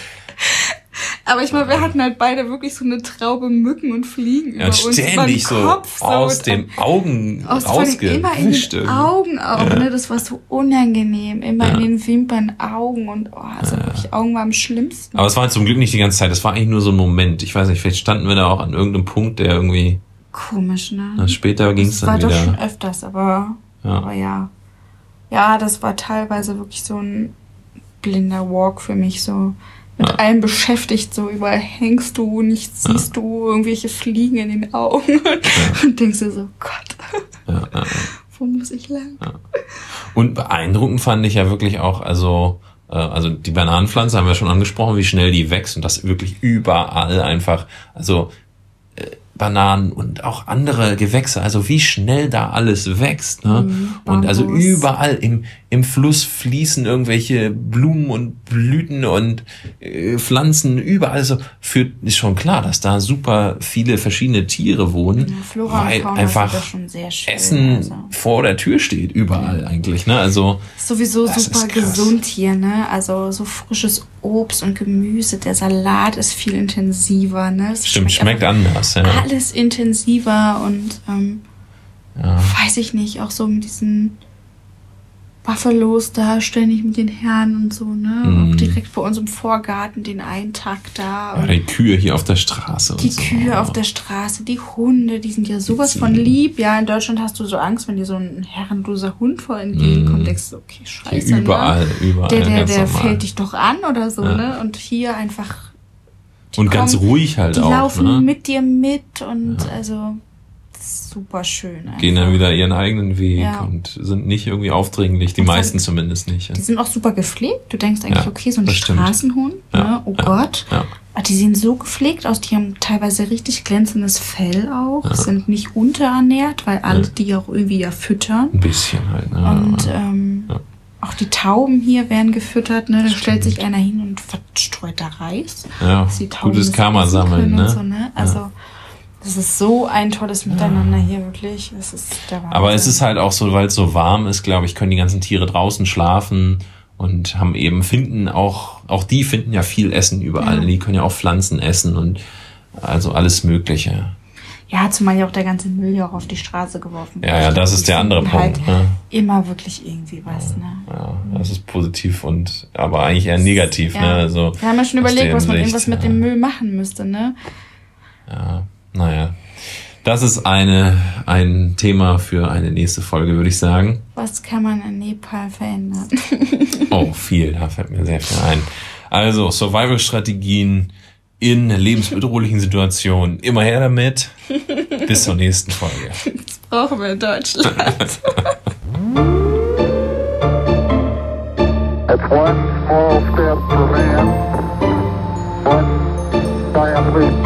Aber ich meine, wir hatten halt beide wirklich so eine Traube Mücken und Fliegen über Ja, uns. ständig so Kopf, aus den Augen aus allem immer in den. Augen auch, ne? Das war so unangenehm. Immer Ja. in den Wimpern, Augen und oh, also wirklich Augen war am schlimmsten. Aber es war zum Glück nicht die ganze Zeit, das war eigentlich nur so ein Moment. Ich weiß nicht, vielleicht standen wir da auch an irgendeinem Punkt, der irgendwie, Komisch, ne? na, später ging es Das war dann doch schon wieder. öfters, aber Ja. aber ja. Ja, das war teilweise wirklich so ein blinder Walk für mich, so mit Ja. allem beschäftigt, so überall hängst du, nichts siehst du, irgendwelche Fliegen in den Augen und denkst dir so, Gott, Ja, ja. wo muss ich lang? Und beeindruckend fand ich ja wirklich auch, also, äh, also die Bananenpflanze haben wir schon angesprochen, wie schnell die wächst und das wirklich überall einfach, also äh, Bananen und auch andere Gewächse, also wie schnell da alles wächst. Ne? Mhm, und also überall im, im Fluss fließen irgendwelche Blumen und Blüten und äh, Pflanzen, überall so. Für, ist schon klar, dass da super viele verschiedene Tiere wohnen, Ja, Flora weil einfach schön. Essen also. vor der Tür steht, überall eigentlich. Ne? Also Sowieso super gesund hier, ne? Also so frisches Obst und Gemüse. Der Salat ist viel intensiver, ne? Es Stimmt, schmeckt einfach anders. Ja. Alles intensiver und ähm, Ja. weiß ich nicht, auch so mit diesen Buffalos da ständig mit den Herren und so, ne? Mhm. Auch direkt bei uns im Vorgarten den einen Tag da. Ja, die Kühe hier auf der Straße. Die so. Kühe auf der Straße, die Hunde, die sind ja sowas von lieb. Ja, in Deutschland hast du so Angst, wenn dir so ein herrenloser Hund vor entgegenkommt, denkst du, okay, scheiße. Ne? Überall, überall. Der, der, ganz der normal. fällt dich doch an oder so, Ja. ne? Und hier einfach. die Und ganz kommen- ruhig halt Die auch. laufen ne? mit dir mit und also das ist super schön. Einfach. Gehen dann wieder ihren eigenen Weg Ja. und sind nicht irgendwie aufdringlich, die Und meisten dann- zumindest nicht. Ja. Die sind auch super gepflegt. Du denkst eigentlich, Ja, okay, so ein Ja, ne? Oh Gott. Aber die sehen so gepflegt aus, die haben teilweise richtig glänzendes Fell auch, sind nicht unterernährt, weil alle die auch irgendwie ja füttern. Ein bisschen halt. Ne? Und ähm, auch die Tauben hier werden gefüttert, ne? Da stellt sich einer hin und verstreut da Reis. ja, gutes Karma sammeln. Ne? So, ne? Also, das ist so ein tolles Miteinander hier, wirklich. Es ist der Wahnsinn. Aber es ist halt auch so, weil es so warm ist, glaube ich, können die ganzen Tiere draußen schlafen und haben eben, finden auch, auch die finden ja viel Essen überall. Ja. Die können ja auch Pflanzen essen und also alles Mögliche. Ja, zumal ja auch der ganze Müll ja auch auf die Straße geworfen Ja, ja, das ist der andere Punkt. Halt Ne? immer wirklich irgendwie was, ne? Ja, das ist positiv und aber eigentlich eher negativ. Ja. Ne? Also, Wir haben ja schon überlegt, was man Hinsicht, irgendwas mit ja. dem Müll machen müsste, ne? Ja, naja. Das ist eine, ein Thema für eine nächste Folge, würde ich sagen. Was kann man in Nepal verändern? oh, viel, da fällt mir sehr viel ein. Also, Survival-Strategien in lebensbedrohlichen Situationen. Immer her damit. Bis zur nächsten Folge. Das brauchen wir in Deutschland. It's one small step for man, one giant leap